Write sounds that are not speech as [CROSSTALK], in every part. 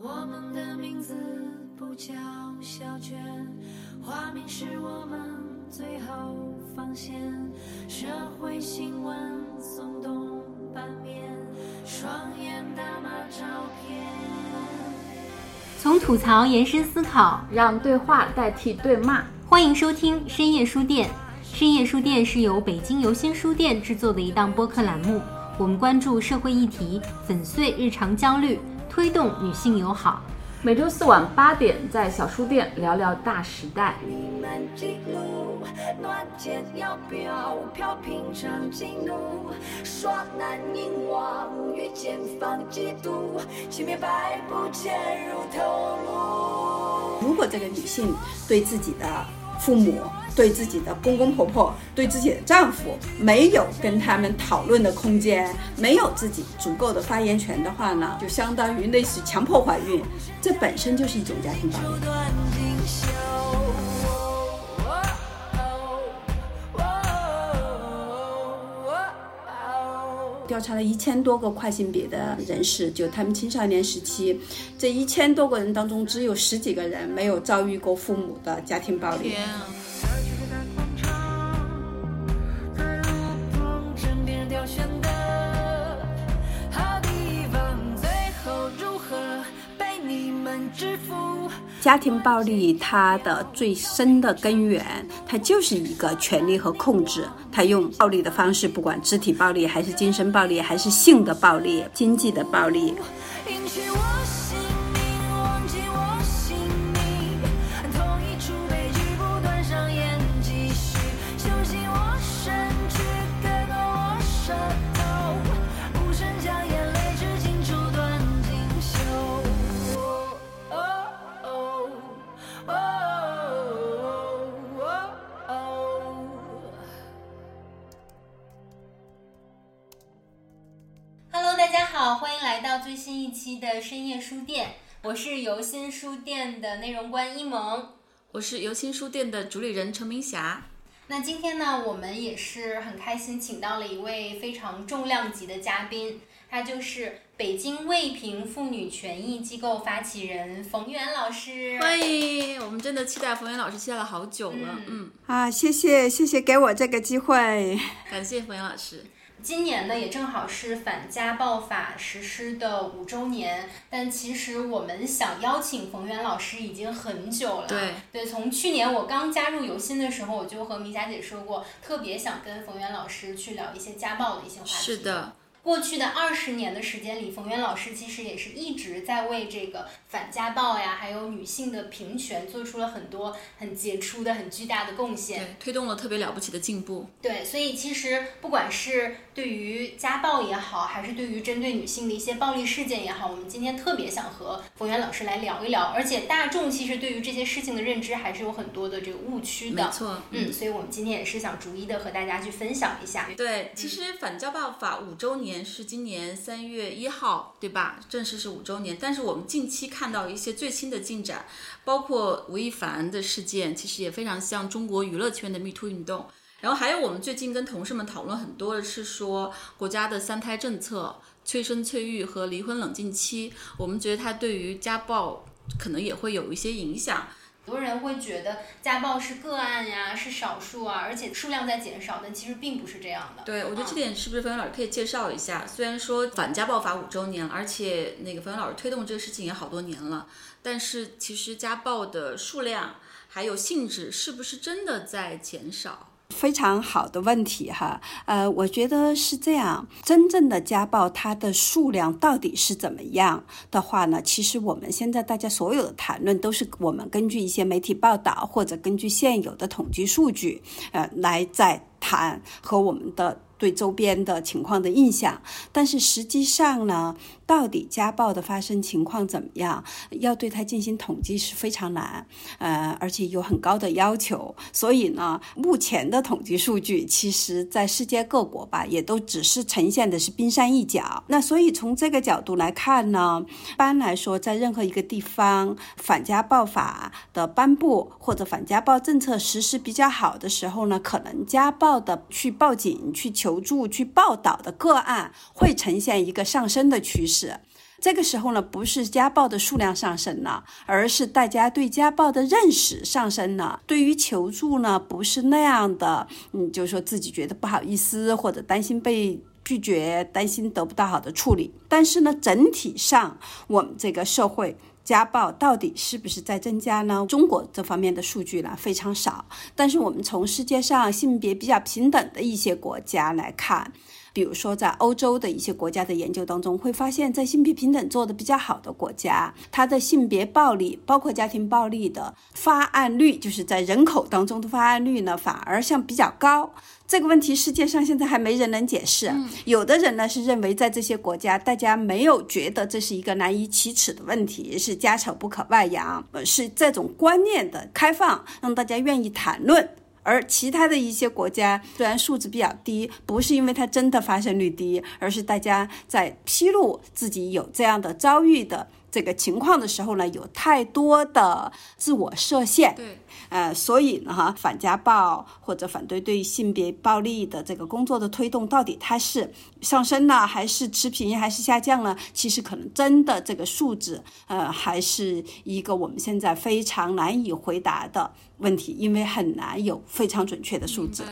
我们的名字不叫小娟，花名是我们最后防线。社会新闻耸动版面，双眼打码照片。从吐槽延伸思考，让对话代替对骂。欢迎收听深夜书店。深夜书店是由北京游心书店制作的一档播客栏目，我们关注社会议题，粉碎日常焦虑，推动女性友好。每周四晚八点，在小书店聊聊大时代。如果这个女性对自己的父母、对自己的公公婆婆、对自己的丈夫没有跟他们讨论的空间，没有自己足够的发言权的话呢，就相当于类似强迫怀孕，这本身就是一种家庭暴力。调查了一千多个跨性别的人士，就他们青少年时期，这一千多个人当中，只有十几个人没有遭遇过父母的家庭暴力。家庭暴力它的最深的根源，它就是一个权力和控制。它用暴力的方式，不管肢体暴力，还是精神暴力，还是性的暴力、经济的暴力，好，欢迎来到最新一期的深夜书店，我是游心书店的内容官一萌。我是游心书店的主理人陈明霞。那今天呢，我们也是很开心，请到了一位非常重量级的嘉宾，他就是北京卫平妇女权益机构发起人冯源老师。欢迎，我们真的期待冯源老师期待了好久了，嗯，啊，谢谢谢谢给我这个机会。感谢冯源老师。今年呢，也正好是反家暴法实施的五周年，但其实我们想邀请冯源老师已经很久了。对对，从去年我刚加入游心的时候，我就和米佳姐说过，特别想跟冯源老师去聊一些家暴的一些话题。是的，过去的二十年的时间里，冯源老师其实也是一直在为这个反家暴呀，还有女性的平权做出了很多很杰出的、很巨大的贡献。对，推动了特别了不起的进步。对，所以其实不管是对于家暴也好，还是对于针对女性的一些暴力事件也好，我们今天特别想和冯源老师来聊一聊。而且大众其实对于这些事情的认知还是有很多的这个误区的。没错，嗯，所以我们今天也是想逐一的和大家去分享一下。对，其实反家暴法五周年是今年三月一号，对吧？正式是五周年。但是我们近期看到一些最新的进展，包括吴亦凡的事件，其实也非常像中国娱乐圈的 Me Too 运动。然后还有我们最近跟同事们讨论很多的是说国家的三胎政策、催生催育和离婚冷静期，我们觉得它对于家暴可能也会有一些影响。很多人会觉得家暴是个案呀，是少数啊，而且数量在减少，但其实并不是这样的。对，我觉得这啊点是不是冯源老师可以介绍一下？虽然说反家暴法五周年，而且那个冯源老师推动这个事情也好多年了，但是其实家暴的数量还有性质是不是真的在减少？非常好的问题哈，呃，我觉得是这样，真正的家暴它的数量到底是怎么样的话呢？其实我们现在大家所有的谈论都是我们根据一些媒体报道或者根据现有的统计数据，呃，来在谈和我们的。对周边的情况的印象，但是实际上呢，到底家暴的发生情况怎么样，要对它进行统计是非常难，呃，而且有很高的要求。所以呢，目前的统计数据，其实在世界各国吧，也都只是呈现的是冰山一角。那所以从这个角度来看呢，一般来说，在任何一个地方，反家暴法的颁布或者反家暴政策实施比较好的时候呢，可能家暴的去报警、去求助、去报道的个案会呈现一个上升的趋势。是这个时候呢，不是家暴的数量上升了，而是大家对家暴的认识上升了。对于求助呢，不是那样的，嗯，就是说自己觉得不好意思，或者担心被拒绝，担心得不到好的处理。但是呢，整体上我们这个社会。家暴到底是不是在增加呢？中国这方面的数据呢非常少，但是我们从世界上性别比较平等的一些国家来看。比如说，在欧洲的一些国家的研究当中，会发现，在性别平等做得比较好的国家，它的性别暴力，包括家庭暴力的发案率，就是在人口当中的发案率呢，反而像比较高。这个问题世界上现在还没人能解释。有的人呢是认为，在这些国家，大家没有觉得这是一个难以启齿的问题，是家丑不可外扬，是这种观念的开放，让大家愿意谈论。而其他的一些国家虽然数字比较低，不是因为它真的发生率低，而是大家在披露自己有这样的遭遇的这个情况的时候呢，有太多的自我设限。对。呃，所以呢，哈，反家暴或者反对对性别暴力的这个工作的推动，到底它是上升呢，还是持平，还是下降呢？其实可能真的这个数字，呃，还是一个我们现在非常难以回答的问题，因为很难有非常准确的数字。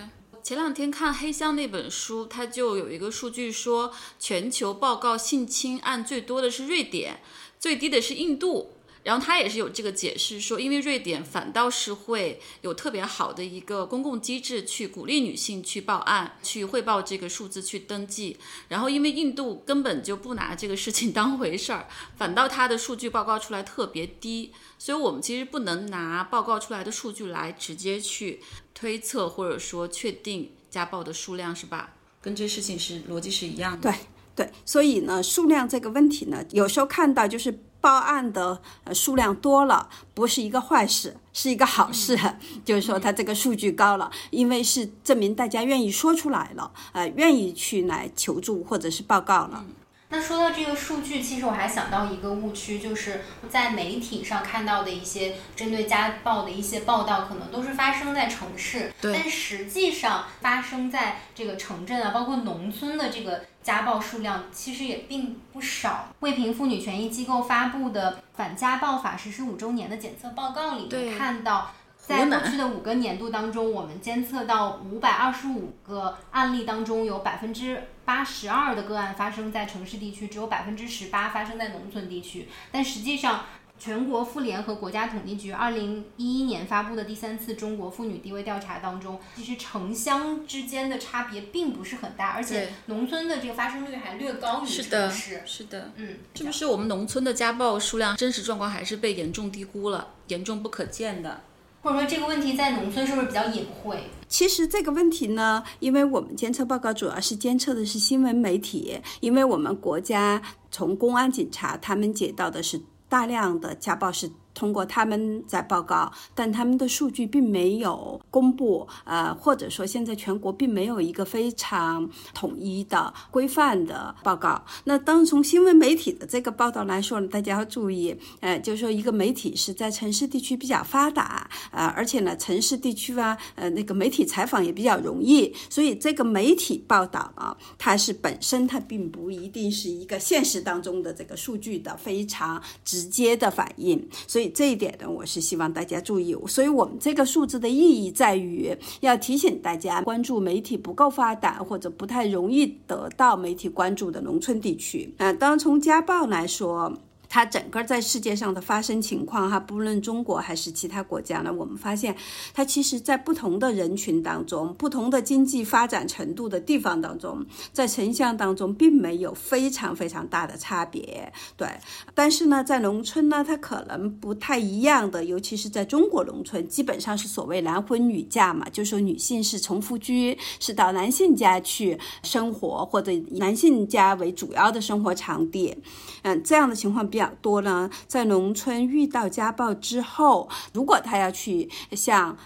前两天看《黑箱》那本书，它就有一个数据说，全球报告性侵案最多的是瑞典，最低的是印度。然后他也是有这个解释说，因为瑞典反倒是会有特别好的一个公共机制去鼓励女性去报案、去汇报这个数字、去登记。然后因为印度根本就不拿这个事情当回事儿，[LAUGHS] 反倒他的数据报告出来特别低。所以我们其实不能拿报告出来的数据来直接去推测或者说确定家暴的数量，是吧？跟这事情是逻辑是一样的。对对，所以呢，数量这个问题呢，有时候看到就是。报案的呃数量多了，不是一个坏事，是一个好事。[LAUGHS] 就是说，它这个数据高了，因为是证明大家愿意说出来了，呃，愿意去来求助或者是报告了。那说到这个数据，其实我还想到一个误区，就是在媒体上看到的一些针对家暴的一些报道，可能都是发生在城市，但实际上发生在这个城镇啊，包括农村的这个家暴数量其实也并不少。未平妇女权益机构发布的《反家暴法实施五周年的检测报告》里面看到。在过去的五个年度当中，我们监测到五百二十五个案例当中，有百分之八十二的个案发生在城市地区，只有百分之十八发生在农村地区。但实际上，全国妇联和国家统计局二零一一年发布的第三次中国妇女地位调查当中，其实城乡之间的差别并不是很大，而且农村的这个发生率还略高于城市。是的，嗯，是不是我们农村的家暴数量真实状况还是被严重低估了，严重不可见的？或者说这个问题在农村是不是比较隐晦？其实这个问题呢，因为我们监测报告主要是监测的是新闻媒体，因为我们国家从公安警察他们接到的是大量的家暴是。通过他们在报告，但他们的数据并没有公布，呃，或者说现在全国并没有一个非常统一的规范的报告。那当从新闻媒体的这个报道来说呢，大家要注意，呃，就是说一个媒体是在城市地区比较发达，呃，而且呢，城市地区啊，呃，那个媒体采访也比较容易，所以这个媒体报道啊，它是本身它并不一定是一个现实当中的这个数据的非常直接的反应，所以。这一点呢，我是希望大家注意。所以我们这个数字的意义在于，要提醒大家关注媒体不够发达或者不太容易得到媒体关注的农村地区。嗯，当然从家暴来说。它整个在世界上的发生情况，哈，不论中国还是其他国家呢，我们发现它其实在不同的人群当中、不同的经济发展程度的地方当中，在城乡当中并没有非常非常大的差别。对，但是呢，在农村呢，它可能不太一样的，尤其是在中国农村，基本上是所谓男婚女嫁嘛，就说女性是从夫居，是到男性家去生活，或者男性家为主要的生活场地。嗯，这样的情况。比较多呢，在农村遇到家暴之后，如果他要去向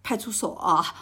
派出所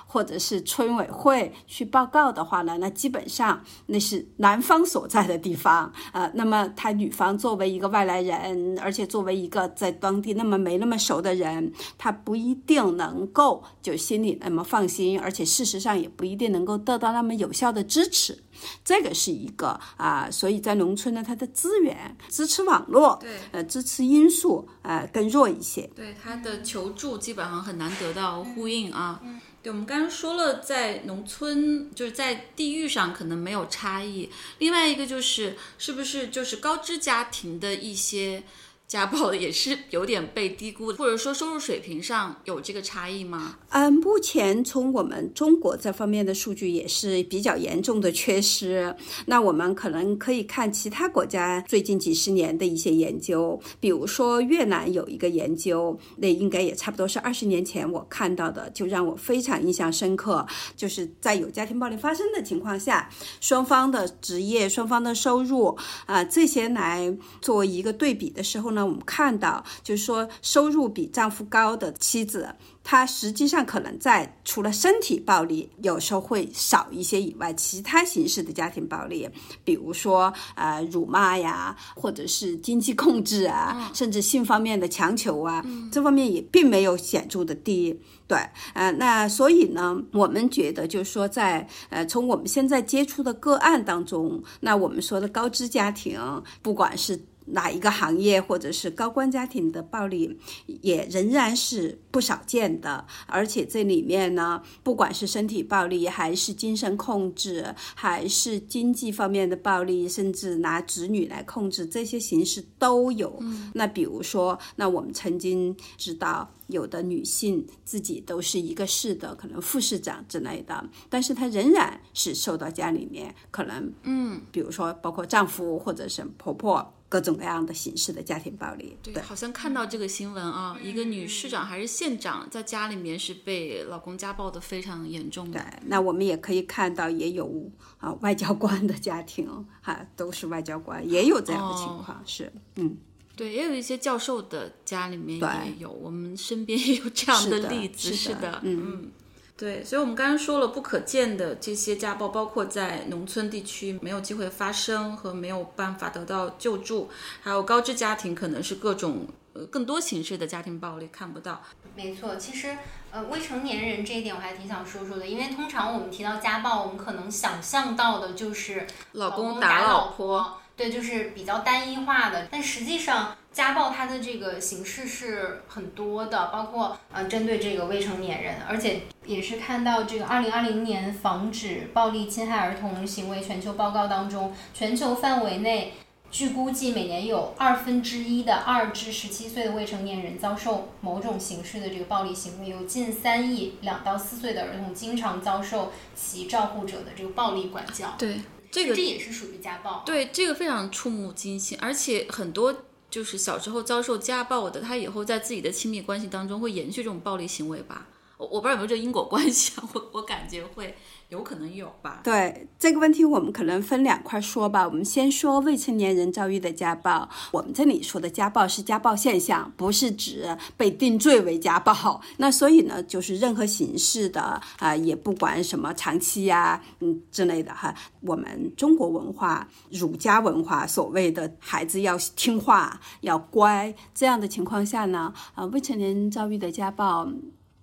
或者是村委会去报告的话呢，那基本上那是男方所在的地方，呃，那么他女方作为一个外来人，而且作为一个在当地那么没那么熟的人，他不一定能够就心里那么放心，而且事实上也不一定能够得到那么有效的支持。这个是一个啊、所以在农村呢，它的资源支持网络，对呃，支持因素呃更弱一些。对它的求助基本上很难得到呼应啊。对，我们刚刚说了，在农村就是在地域上可能没有差异，另外一个就是是不是就是高知家庭的一些家暴也是有点被低估，或者说收入水平上有这个差异吗？嗯，目前从我们中国这方面的数据也是比较严重的缺失。那我们可能可以看其他国家最近几十年的一些研究，比如说越南有一个研究，那应该也差不多是二十年前我看到的，就让我非常印象深刻。就是在有家庭暴力发生的情况下，双方的职业、双方的收入啊、这些来作为一个对比的时候呢，我们看到就是说收入比丈夫高的妻子。她实际上可能在除了身体暴力有时候会少一些以外，其他形式的家庭暴力，比如说呃辱骂呀，或者是经济控制啊，甚至性方面的强求啊，这方面也并没有显著的低。对，呃，那所以呢，我们觉得就是说在，呃从我们现在接触的个案当中，那我们说的高知家庭，不管是哪一个行业或者是高官家庭的暴力，也仍然是不少见的。而且这里面呢，不管是身体暴力，还是精神控制，还是经济方面的暴力，甚至拿子女来控制，这些形式都有。那比如说，那我们曾经知道。有的女性自己都是一个市的可能副市长之类的，但是她仍然是受到家里面可能嗯，比如说包括丈夫或者是婆婆各种各样的形式的家庭暴力。对，好像看到这个新闻啊，一个女市长还是县长在家里面是被老公家暴的非常严重的。那我们也可以看到，也有啊外交官的家庭哈、都是外交官，也有这样的情况。是，嗯。对，也有一些教授的家里面也有，我们身边也有这样的例子。是的的，嗯对，所以我们刚刚说了不可见的这些家暴，包括在农村地区没有机会发生和没有办法得到救助，还有高知家庭可能是各种呃更多形式的家庭暴力看不到。没错，其实呃未成年人这一点我还挺想说说的，因为通常我们提到家暴，我们可能想象到的就是老公公打老老婆，对，就是比较单一化的。但实际上，家暴它的这个形式是很多的，包括呃针对这个未成年人，而且也是看到这个二零二零年防止暴力侵害儿童行为全球报告当中，全球范围内。据估计，每年有二分之一的二至十七岁的未成年人遭受某种形式的这个暴力行为，有近三亿两到四岁的儿童经常遭受其照护者的这个暴力管教。对这个这也是属于家暴。对这个非常触目惊心，而且很多就是小时候遭受家暴的，他以后在自己的亲密关系当中会延续这种暴力行为吧？我我不知道有没有这因果关系啊，我我感觉会有可能有吧。对这个问题，我们可能分两块说吧。我们先说未成年人遭遇的家暴。我们这里说的家暴是家暴现象，不是指被定罪为家暴。那所以呢，就是任何形式的啊、也不管什么长期呀、嗯之类的哈。我们中国文化、儒家文化所谓的孩子要听话、要乖这样的情况下呢，啊、未成年人遭遇的家暴。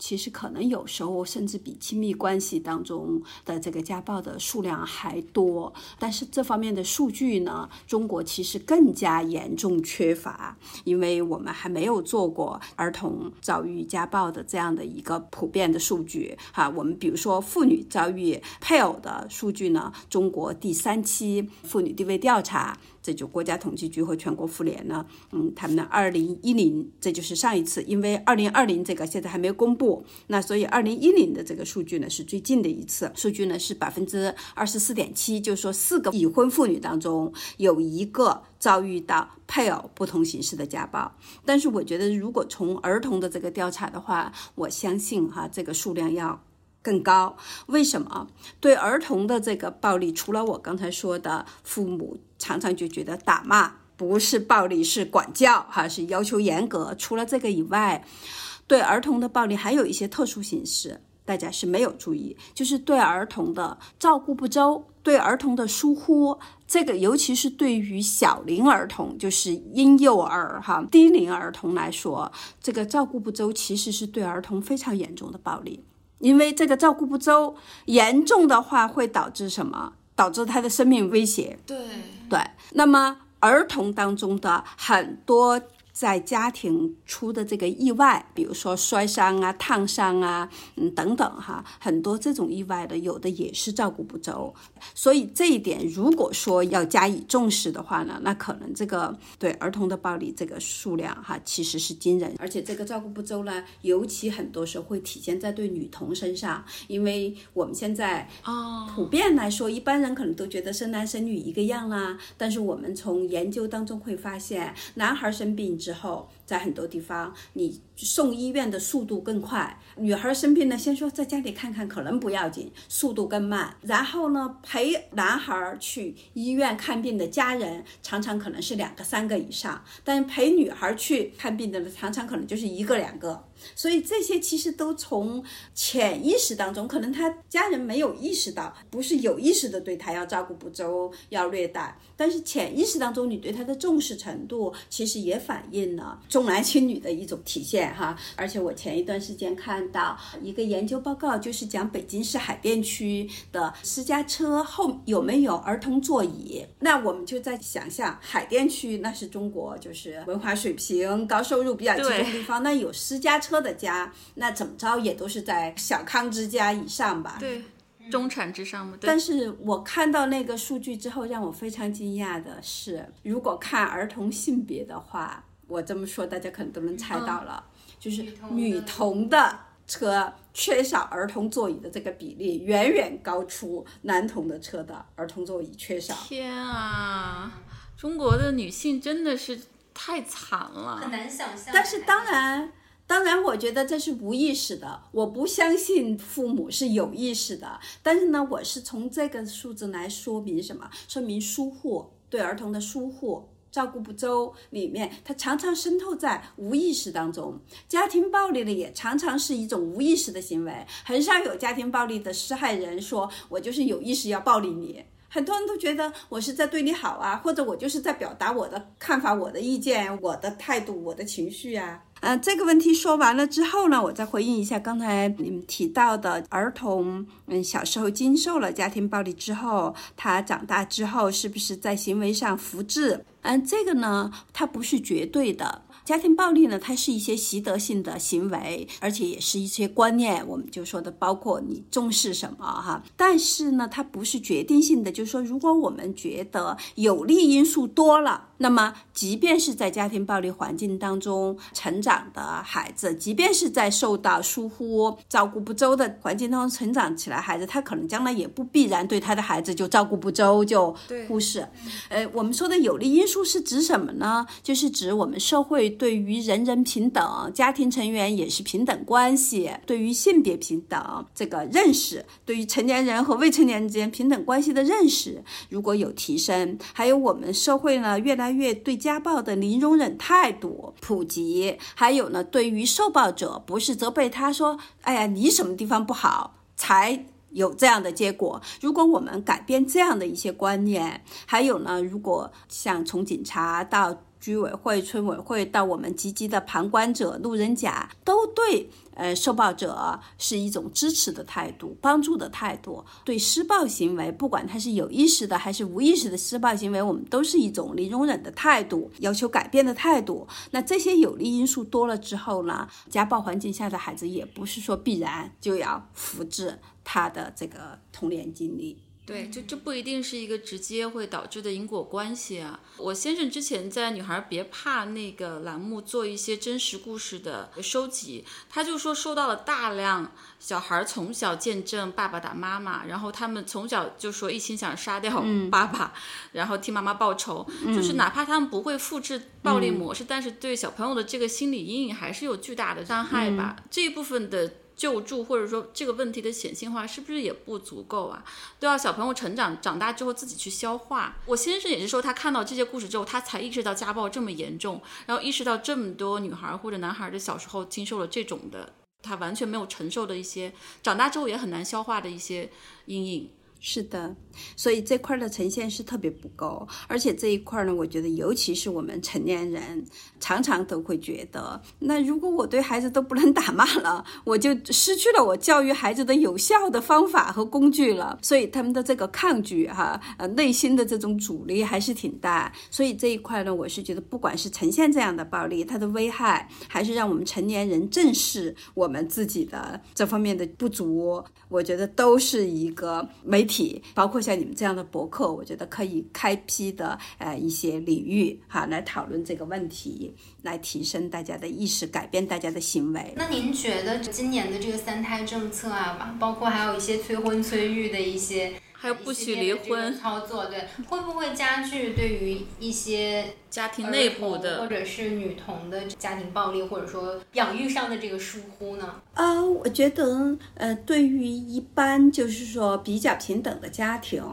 其实可能有时候甚至比亲密关系当中的这个家暴的数量还多，但是这方面的数据呢，中国其实更加严重缺乏，因为我们还没有做过儿童遭遇家暴的这样的一个普遍的数据哈。我们比如说妇女遭遇配偶的数据呢，中国第三期妇女地位调查。这就国家统计局和全国妇联呢，嗯，他们的二零一零，这就是上一次，因为二零二零这个现在还没公布，那所以二零一零的这个数据呢是最近的一次，数据呢是百分之二十四点七，就是说四个已婚妇女当中有一个遭遇到配偶不同形式的家暴。但是我觉得，如果从儿童的这个调查的话，我相信哈这个数量要。更高，为什么？对儿童的这个暴力，除了我刚才说的，父母常常就觉得打骂不是暴力，是管教，哈，是要求严格。除了这个以外，对儿童的暴力还有一些特殊形式，大家是没有注意，就是对儿童的照顾不周，对儿童的疏忽。这个尤其是对于小龄儿童，就是婴幼儿哈低龄儿童来说，这个照顾不周其实是对儿童非常严重的暴力。因为这个照顾不周，严重的话会导致什么？导致他的生命威胁。对，对，那么儿童当中的很多在家庭出的这个意外，比如说摔伤啊、烫伤啊，嗯等等哈，很多这种意外的，有的也是照顾不周。所以这一点，如果说要加以重视的话呢，那可能这个对儿童的暴力这个数量哈，其实是惊人，而且这个照顾不周呢，尤其很多时候会体现在对女童身上，因为我们现在啊，普遍来说，一般人可能都觉得生男生女一个样啦。但是我们从研究当中会发现，男孩生病之后，在很多地方你送医院的速度更快，女孩生病呢，先说在家里看看，可能不要紧，速度更慢。然后呢，陪男孩去医院看病的家人，常常可能是两个、三个以上，但陪女孩去看病的，常常可能就是一个、两个。所以这些其实都从潜意识当中，可能他家人没有意识到，不是有意识的对他要照顾不周、要虐待，但是潜意识当中你对他的重视程度，其实也反映了重男轻女的一种体现哈。而且我前一段时间看到一个研究报告，就是讲北京市海淀区的私家车后有没有儿童座椅。那我们就在想象，海淀区那是中国就是文化水平、高收入比较集中的地方，那有私家车的家，那怎么着也都是在小康之家以上吧。对，中产之上嘛。对但是我看到那个数据之后，让我非常惊讶的是，如果看儿童性别的话，我这么说大家可能都能猜到了，就是女童的车缺少儿童座椅的这个比例，远远高出男童的车的儿童座椅缺少。天啊，中国的女性真的是太惨了。很难想象。但是当然，当然，我觉得这是无意识的，我不相信父母是有意识的。但是呢，我是从这个数字来说明什么？说明疏忽对儿童的疏忽。照顾不周里面，它常常渗透在无意识当中。家庭暴力呢，也常常是一种无意识的行为，很少有家庭暴力的施害人说：“我就是有意识要暴力你。”很多人都觉得我是在对你好啊，或者我就是在表达我的看法、我的意见、我的态度、我的情绪啊。嗯、这个问题说完了之后呢，我再回应一下刚才你们提到的儿童，嗯，小时候经受了家庭暴力之后，他长大之后是不是在行为上复制？嗯，这个呢，它不是绝对的。家庭暴力呢，它是一些习得性的行为，而且也是一些观念，我们就说的包括你重视什么哈。但是呢，它不是决定性的，就是说，如果我们觉得有利因素多了，那么即便是在家庭暴力环境当中成长的孩子，即便是在受到疏忽、照顾不周的环境当中成长起来，孩子他可能将来也不必然对他的孩子就照顾不周，就忽视。呃，我们说的有利因素是指什么呢？就是指我们社会对于人人平等、家庭成员也是平等关系，对于性别平等这个认识，对于成年人和未成年人之间平等关系的认识如果有提升，还有我们社会呢越来越对家暴的零容忍态度普及，还有呢对于受暴者不是责备他说，哎呀你什么地方不好才。有这样的结果。如果我们改变这样的一些观念，还有呢，如果像从警察到居委会、村委会到我们积极的旁观者、路人甲，都对呃受暴者是一种支持的态度、帮助的态度。对施暴行为，不管他是有意识的还是无意识的施暴行为，我们都是一种零容忍的态度，要求改变的态度。那这些有利因素多了之后呢，家暴环境下的孩子也不是说必然就要复制他的这个童年经历。对，这这不一定是一个直接会导致的因果关系啊。我先生之前在《女孩别怕》那个栏目做一些真实故事的收集，他就说收到了大量小孩从小见证爸爸打妈妈，然后他们从小就说一心想杀掉爸爸，然后替妈妈报仇，就是哪怕他们不会复制暴力模式，但是对小朋友的这个心理阴影还是有巨大的伤害吧。这一部分的。救助或者说这个问题的显性化是不是也不足够啊？都要小朋友成长长大之后自己去消化。我先生也是说，他看到这些故事之后，他才意识到家暴这么严重，然后意识到这么多女孩或者男孩的小时候经受了这种的，他完全没有承受的一些，长大之后也很难消化的一些阴影。是的，所以这块的呈现是特别不够，而且这一块呢，我觉得尤其是我们成年人，常常都会觉得，那如果我对孩子都不能打骂了，我就失去了我教育孩子的有效的方法和工具了，所以他们的这个抗拒哈，呃，内心的这种阻力还是挺大。所以这一块呢，我是觉得，不管是呈现这样的暴力，它的危害，还是让我们成年人正视我们自己的这方面的不足，我觉得都是一个媒体。包括像你们这样的博客，我觉得可以开辟的呃一些领域哈，来讨论这个问题，来提升大家的意识，改变大家的行为。那您觉得今年的这个三胎政策啊，包括还有一些催婚催育的一些，还有不许离婚操作，对，会不会加剧对于一些家庭内部的或？者是女童的家庭暴力，或者说养育上的这个疏忽呢？呃，我觉得，呃，对于一般就是说比较平等的家庭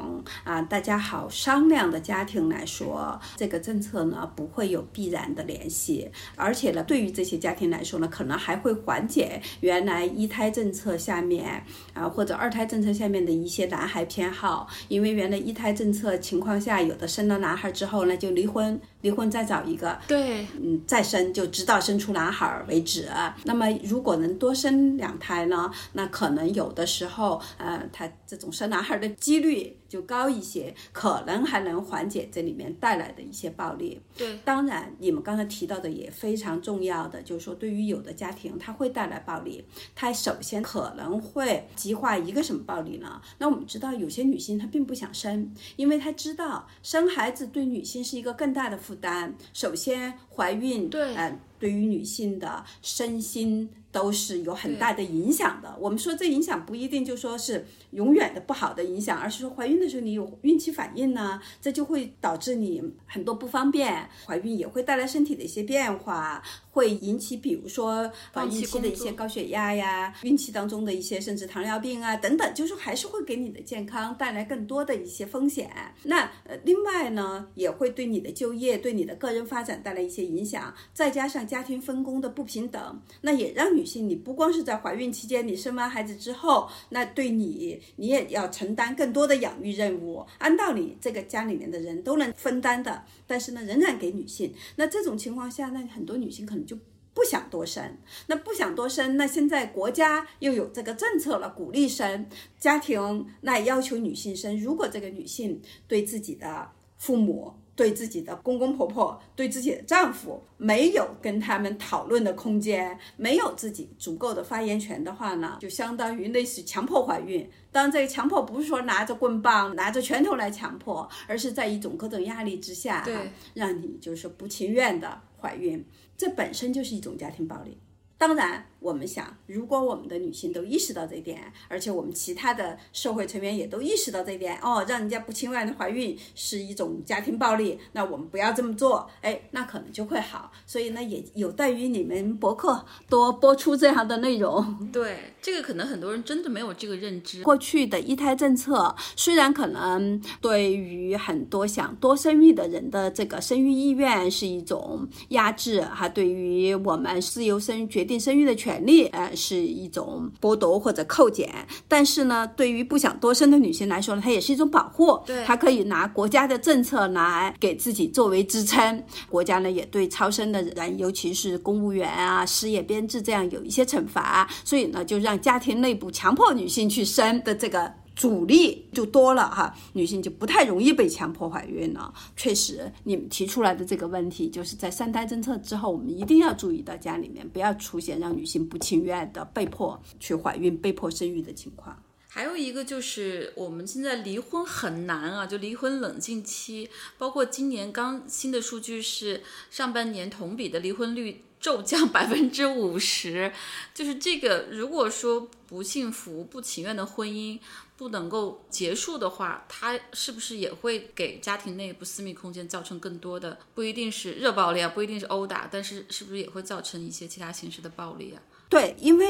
啊，大家好商量的家庭来说，这个政策呢不会有必然的联系，而且呢，对于这些家庭来说呢，可能还会缓解原来一胎政策下面啊或者二胎政策下面的一些男孩偏好，因为原来一胎政策情况下，有的生了男孩之后呢就离婚，离婚再找一个，对，嗯，再生就直到生出男孩儿为止。那么如果能多生两胎呢，那可能有的时候，呃，他这种生男孩儿的几率就高一些，可能还能缓解这里面带来的一些暴力。对，当然，你们刚才提到的也非常重要的，就是说对于有的家庭，它会带来暴力。它首先可能会激化一个什么暴力呢？那我们知道有些女性她并不想生，因为她知道生孩子对女性是一个更大的负担。首先怀孕，对呃，对于女性的身心都是有很大的影响的。我们说这影响不一定就说是永远的不好的影响，而是说怀孕的时候你有孕期反应呢，这就会导致你很多不方便。怀孕也会带来身体的一些变化，会引起比如说孕期的一些高血压呀，孕期当中的一些甚至糖尿病啊等等，就是还是会给你的健康带来更多的一些风险。那呃，另外呢，也会对你的就业、对你的个人发展带来一些影响，再加上家庭分工的不平等，那也让女性你不光是在怀孕期间，你生完孩子之后，那对你你也要承担更多的养育任务。按道理，这个家里面的人都能分担的，但是呢，仍然给女性。那这种情况下，那很多女性可能就不想多生，那不想多生，那现在国家又有这个政策了，鼓励生，家庭那要求女性生。如果这个女性对自己的父母、对自己的公公婆婆、对自己的丈夫没有跟他们讨论的空间，没有自己足够的发言权的话呢，就相当于类似强迫怀孕。当然，这个强迫不是说拿着棍棒、拿着拳头来强迫，而是在一种各种压力之下，对，让你就是不情愿的怀孕，这本身就是一种家庭暴力。当然，我们想，如果我们的女性都意识到这一点，而且我们其他的社会成员也都意识到这一点，哦，让人家不情愿的怀孕是一种家庭暴力，那我们不要这么做，哎，那可能就会好。所以呢，也有待于你们博客多播出这样的内容。[LAUGHS] 对，这个可能很多人真的没有这个认知。过去的一胎政策虽然可能对于很多想多生育的人的这个生育意愿是一种压制，哈，对于我们自由生育决定生育的权利，呃，是一种剥夺或者扣减。但是呢，对于不想多生的女性来说呢，它也是一种保护。对她可以拿国家的政策来给自己作为支撑。国家呢也对超生的人，尤其是公务员啊、失业编制这样有一些惩罚，所以呢，就让家庭内部强迫女性去生的这个。阻力就多了哈，女性就不太容易被强迫怀孕了。确实，你们提出来的这个问题，就是在三胎政策之后，我们一定要注意到家里面不要出现让女性不情愿的被迫去怀孕、被迫生育的情况。还有一个就是我们现在离婚很难啊，就离婚冷静期，包括今年刚新的数据是上半年同比的离婚率骤降百分之五十，就是这个如果说不幸福、不情愿的婚姻不能够结束的话，它是不是也会给家庭内部私密空间造成更多的不一定是热暴力啊，不一定是殴打，但是是不是也会造成一些其他形式的暴力啊？对，因为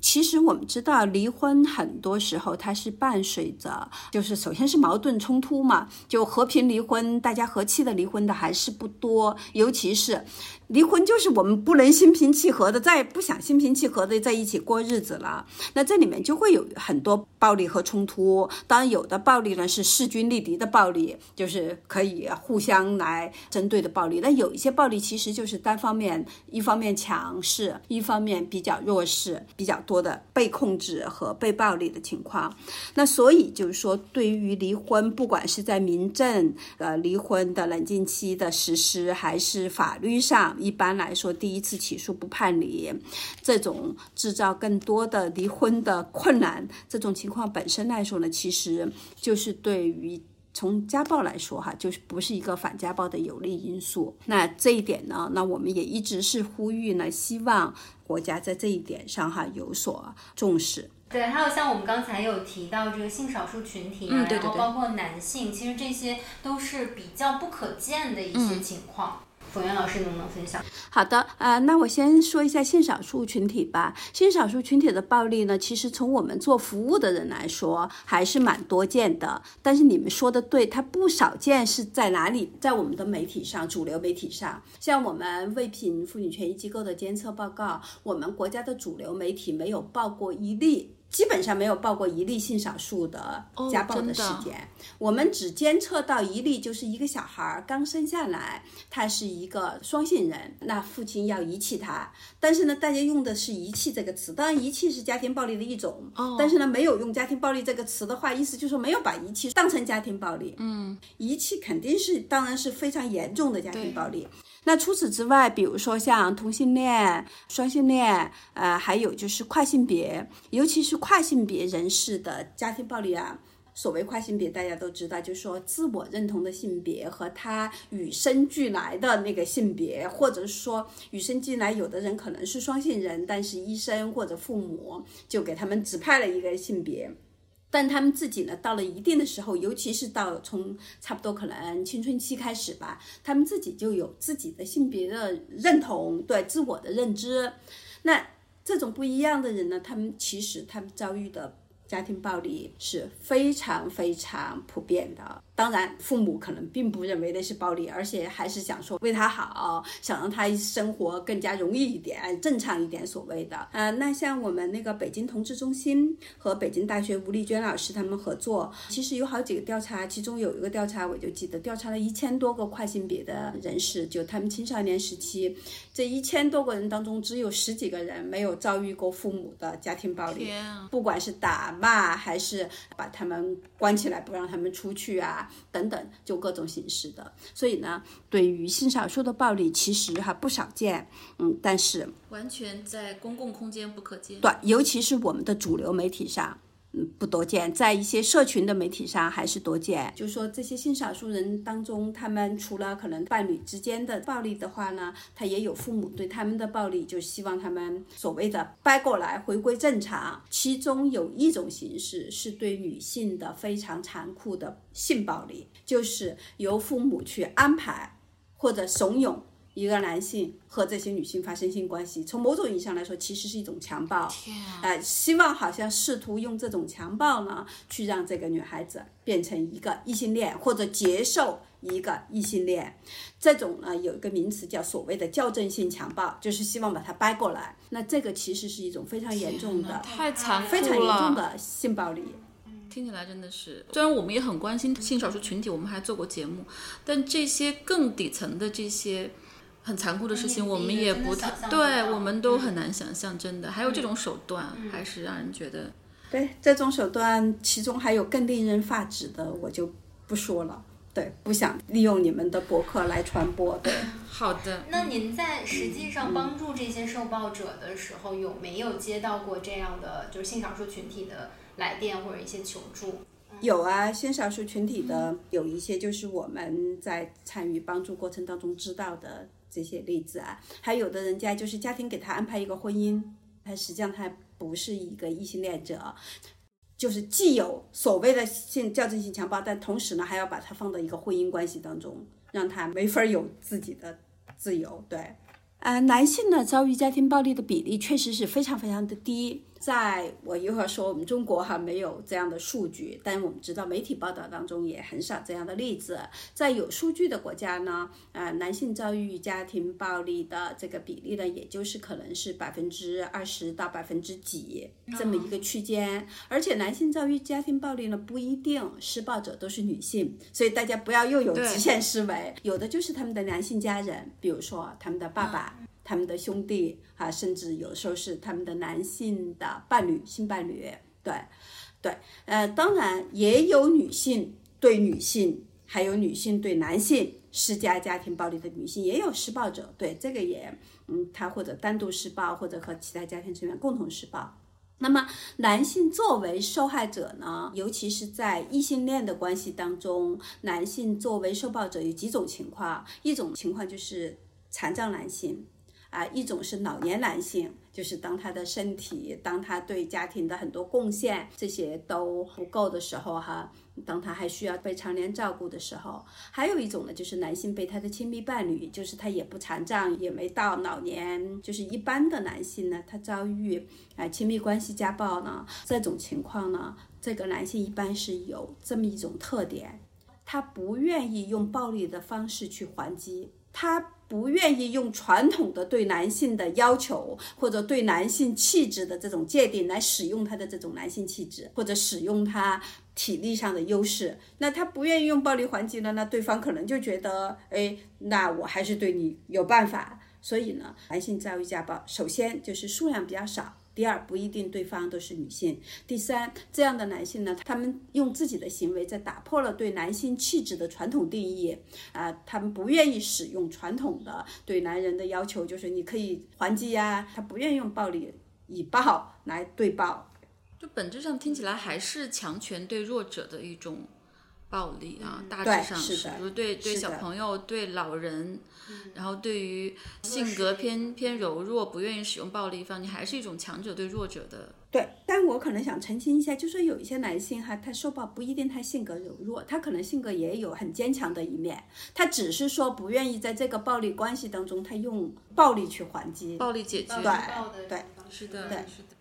其实我们知道，离婚很多时候它是伴随着，就是首先是矛盾冲突嘛，就和平离婚，大家和气的离婚的还是不多，尤其是离婚就是我们不能心平气和的，再也不想心平气和的在一起过日子了，那这里面就会有很多暴力和冲突。当然，有的暴力呢是势均力敌的暴力，就是可以互相来针对的暴力；那有一些暴力其实就是单方面，一方面强势，一方面比较弱势，比较多。的被控制和被暴力的情况，那所以就是说，对于离婚，不管是在民政呃离婚的冷静期的实施，还是法律上，一般来说第一次起诉不判离，这种制造更多的离婚的困难，这种情况本身来说呢，其实就是对于。从家暴来说，哈，就是不是一个反家暴的有利因素。那这一点呢，那我们也一直是呼吁呢，希望国家在这一点上哈有所重视。对，还有像我们刚才有提到这个性少数群体，嗯，对然后包括男性，其实这些都是比较不可见的一些情况。冯源老师能不能分享？好的，呃，那我先说一下性少数群体吧。性少数群体的暴力呢，其实从我们做服务的人来说，还是蛮多见的。但是你们说的对，它不少见是在哪里？在我们的媒体上，主流媒体上，像我们未品妇女权益机构的监测报告，我们国家的主流媒体没有报过一例。基本上没有报过一例性少数的家暴的事件，我们只监测到一例，就是一个小孩儿刚生下来，他是一个双性人，那父亲要遗弃他，但是呢，大家用的是遗弃这个词，当然遗弃是家庭暴力的一种，但是呢，没有用家庭暴力这个词的话，意思就是说没有把遗弃当成家庭暴力，嗯，遗弃肯定是当然是非常严重的家庭暴力。那除此之外，比如说像同性恋、双性恋，呃，还有就是跨性别，尤其是跨性别人士的家庭暴力啊。所谓跨性别，大家都知道，就是说自我认同的性别和他与生俱来的那个性别，或者说与生俱来，有的人可能是双性人，但是医生或者父母就给他们指派了一个性别。但他们自己呢，到了一定的时候，尤其是到从差不多可能青春期开始吧，他们自己就有自己的性别的认同，对自我的认知。那这种不一样的人呢，他们其实他们遭遇的家庭暴力是非常非常普遍的。当然，父母可能并不认为那是暴力，而且还是想说为他好，想让他生活更加容易一点、正常一点。所谓的，呃，那像我们那个北京同志中心和北京大学吴丽娟老师他们合作，其实有好几个调查，其中有一个调查我就记得，调查了一千多个跨性别的人士，就他们青少年时期，这一千多个人当中，只有十几个人没有遭遇过父母的家庭暴力，啊不管是打骂还是把他们关起来不让他们出去啊。等等，就各种形式的，所以呢，对于性少数的暴力，其实还不少见，嗯，但是完全在公共空间不可见。对，尤其是我们的主流媒体上。不多见，在一些社群的媒体上还是多见。就是说，这些性少数人当中，他们除了可能伴侣之间的暴力的话呢，他也有父母对他们的暴力，就希望他们所谓的掰过来回归正常。其中有一种形式是对女性的非常残酷的性暴力，就是由父母去安排或者怂恿。一个男性和这些女性发生性关系，从某种意义上来说，其实是一种强暴。天啊！呃，希望好像试图用这种强暴呢，去让这个女孩子变成一个异性恋，或者接受一个异性恋。这种呢，有一个名词叫所谓的校正性强暴，就是希望把它掰过来。那这个其实是一种非常严重的、太残酷非常严重。的性暴力。听起来真的是，虽然我们也很关心性少数群体，我们还做过节目，但这些更底层的这些很残酷的事情，嗯我们也不太对，我们都很难想象，真的。还有这种手段，还是让人觉得对这种手段，其中还有更令人发指的，我就不说了。对，不想利用你们的博客来传播。对，[LAUGHS] 好的。那您在实际上帮助这些受暴者的时候，有没有接到过这样的就是性少数群体的来电或者一些求助？有啊，性少数群体的有一些就是我们在参与帮助过程当中知道的这些例子啊，还有的人家就是家庭给他安排一个婚姻，他实际上他不是一个异性恋者，就是既有所谓的性校正性强暴，但同时呢还要把他放到一个婚姻关系当中，让他没法有自己的自由。对，呃，男性呢遭遇家庭暴力的比例确实是非常非常的低。在我一会儿说我们中国哈没有这样的数据，但我们知道媒体报道当中也很少这样的例子。在有数据的国家呢，呃，男性遭遇家庭暴力的这个比例呢，也就是可能是百分之二十到百分之几这么一个区间。而且男性遭遇家庭暴力呢，不一定施暴者都是女性，所以大家不要又有极限思维，有的就是他们的男性家人，比如说他们的爸爸。他们的兄弟啊，甚至有时候是他们的男性的伴侣、性伴侣，对，对，呃，当然也有女性对女性，还有女性对男性施加家庭暴力的女性也有施暴者，对这个也，嗯，他或者单独施暴，或者和其他家庭成员共同施暴。那么男性作为受害者呢，尤其是在异性恋的关系当中，男性作为受暴者有几种情况，一种情况就是残障男性。啊，一种是老年男性，就是当他的身体，当他对家庭的很多贡献这些都不够的时候，哈，当他还需要被常年照顾的时候；还有一种呢，就是男性被他的亲密伴侣，就是他也不残障，也没到老年，就是一般的男性呢，他遭遇啊亲密关系家暴呢，这种情况呢，这个男性一般是有这么一种特点，他不愿意用暴力的方式去还击，他。不愿意用传统的对男性的要求，或者对男性气质的这种界定来使用他的这种男性气质，或者使用他体力上的优势。那他不愿意用暴力还击了，那对方可能就觉得，哎，那我还是对你有办法。所以呢，男性遭遇家暴，首先就是数量比较少。第二，不一定对方都是女性。第三，这样的男性呢，他们用自己的行为在打破了对男性气质的传统定义啊，他们不愿意使用传统的对男人的要求，就是你可以还击呀，他不愿意用暴力以暴来对暴。就本质上听起来还是强权对弱者的一种。暴力啊，大致上是，比如对对小朋友、对老人，然后对于性格偏偏柔弱、不愿意使用暴力方，你还是一种强者对弱者的。对，但我可能想澄清一下，就说有一些男性哈，他受暴不一定他性格柔弱，他可能性格也有很坚强的一面，他只是说不愿意在这个暴力关系当中，他用暴力去还击，暴力解决。对对，是的，对是的。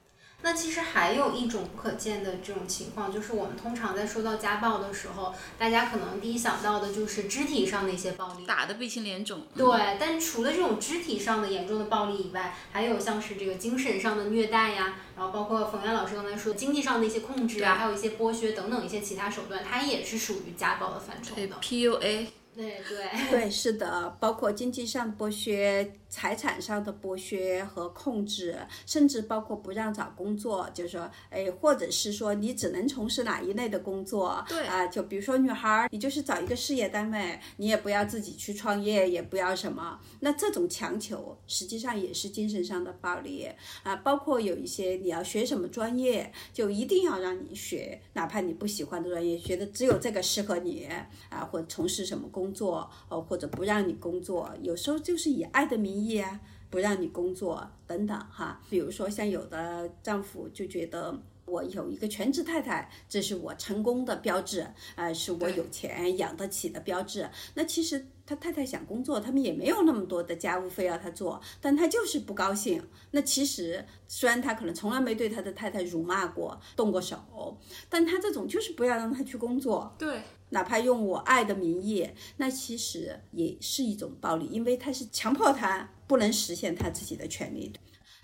那其实还有一种不可见的这种情况，就是我们通常在说到家暴的时候，大家可能第一想到的就是肢体上的一些暴力，打的鼻青脸肿。对，但除了这种肢体上的严重的暴力以外，还有像是这个精神上的虐待呀，然后包括冯源老师刚才说经济上的一些控制啊，还有一些剥削等等一些其他手段，它也是属于家暴的范畴的。PUA。对对 [LAUGHS] 对，是的，包括经济上剥削、财产上的剥削和控制，甚至包括不让找工作，就是说，哎，或者是说你只能从事哪一类的工作？对啊，就比如说女孩儿，你就是找一个事业单位，你也不要自己去创业，也不要什么。那这种强求实际上也是精神上的暴力啊。包括有一些你要学什么专业，就一定要让你学，哪怕你不喜欢的专业，觉得只有这个适合你啊，或从事什么工。工作，哦，或者不让你工作，有时候就是以爱的名义啊，不让你工作等等哈。比如说，像有的丈夫就觉得我有一个全职太太，这是我成功的标志，啊，是我有钱养得起的标志。那其实他太太想工作，他们也没有那么多的家务非要他做，但他就是不高兴。那其实虽然他可能从来没对他的太太辱骂过、动过手，但他这种就是不要让他去工作。对。哪怕用我爱的名义，那其实也是一种暴力，因为他是强迫他不能实现他自己的权利。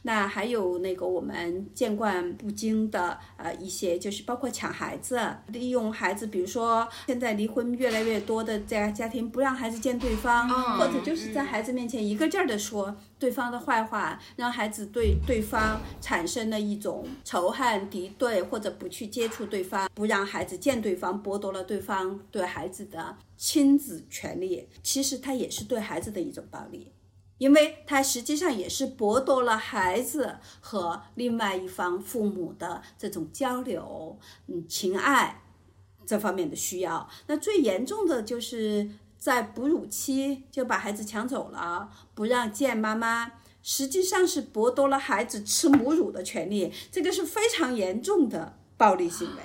那还有那个我们见惯不惊的呃一些，就是包括抢孩子，利用孩子，比如说现在离婚越来越多的家家庭，不让孩子见对方，或者就是在孩子面前一个劲儿的说对方的坏话，让孩子对对方产生了一种仇恨敌对，或者不去接触对方，不让孩子见对方，剥夺了对方对孩子的亲子权利，其实他也是对孩子的一种暴力。因为他实际上也是剥夺了孩子和另外一方父母的这种交流、嗯情爱这方面的需要。那最严重的就是在哺乳期就把孩子抢走了，不让见妈妈，实际上是剥夺了孩子吃母乳的权利，这个是非常严重的暴力行为。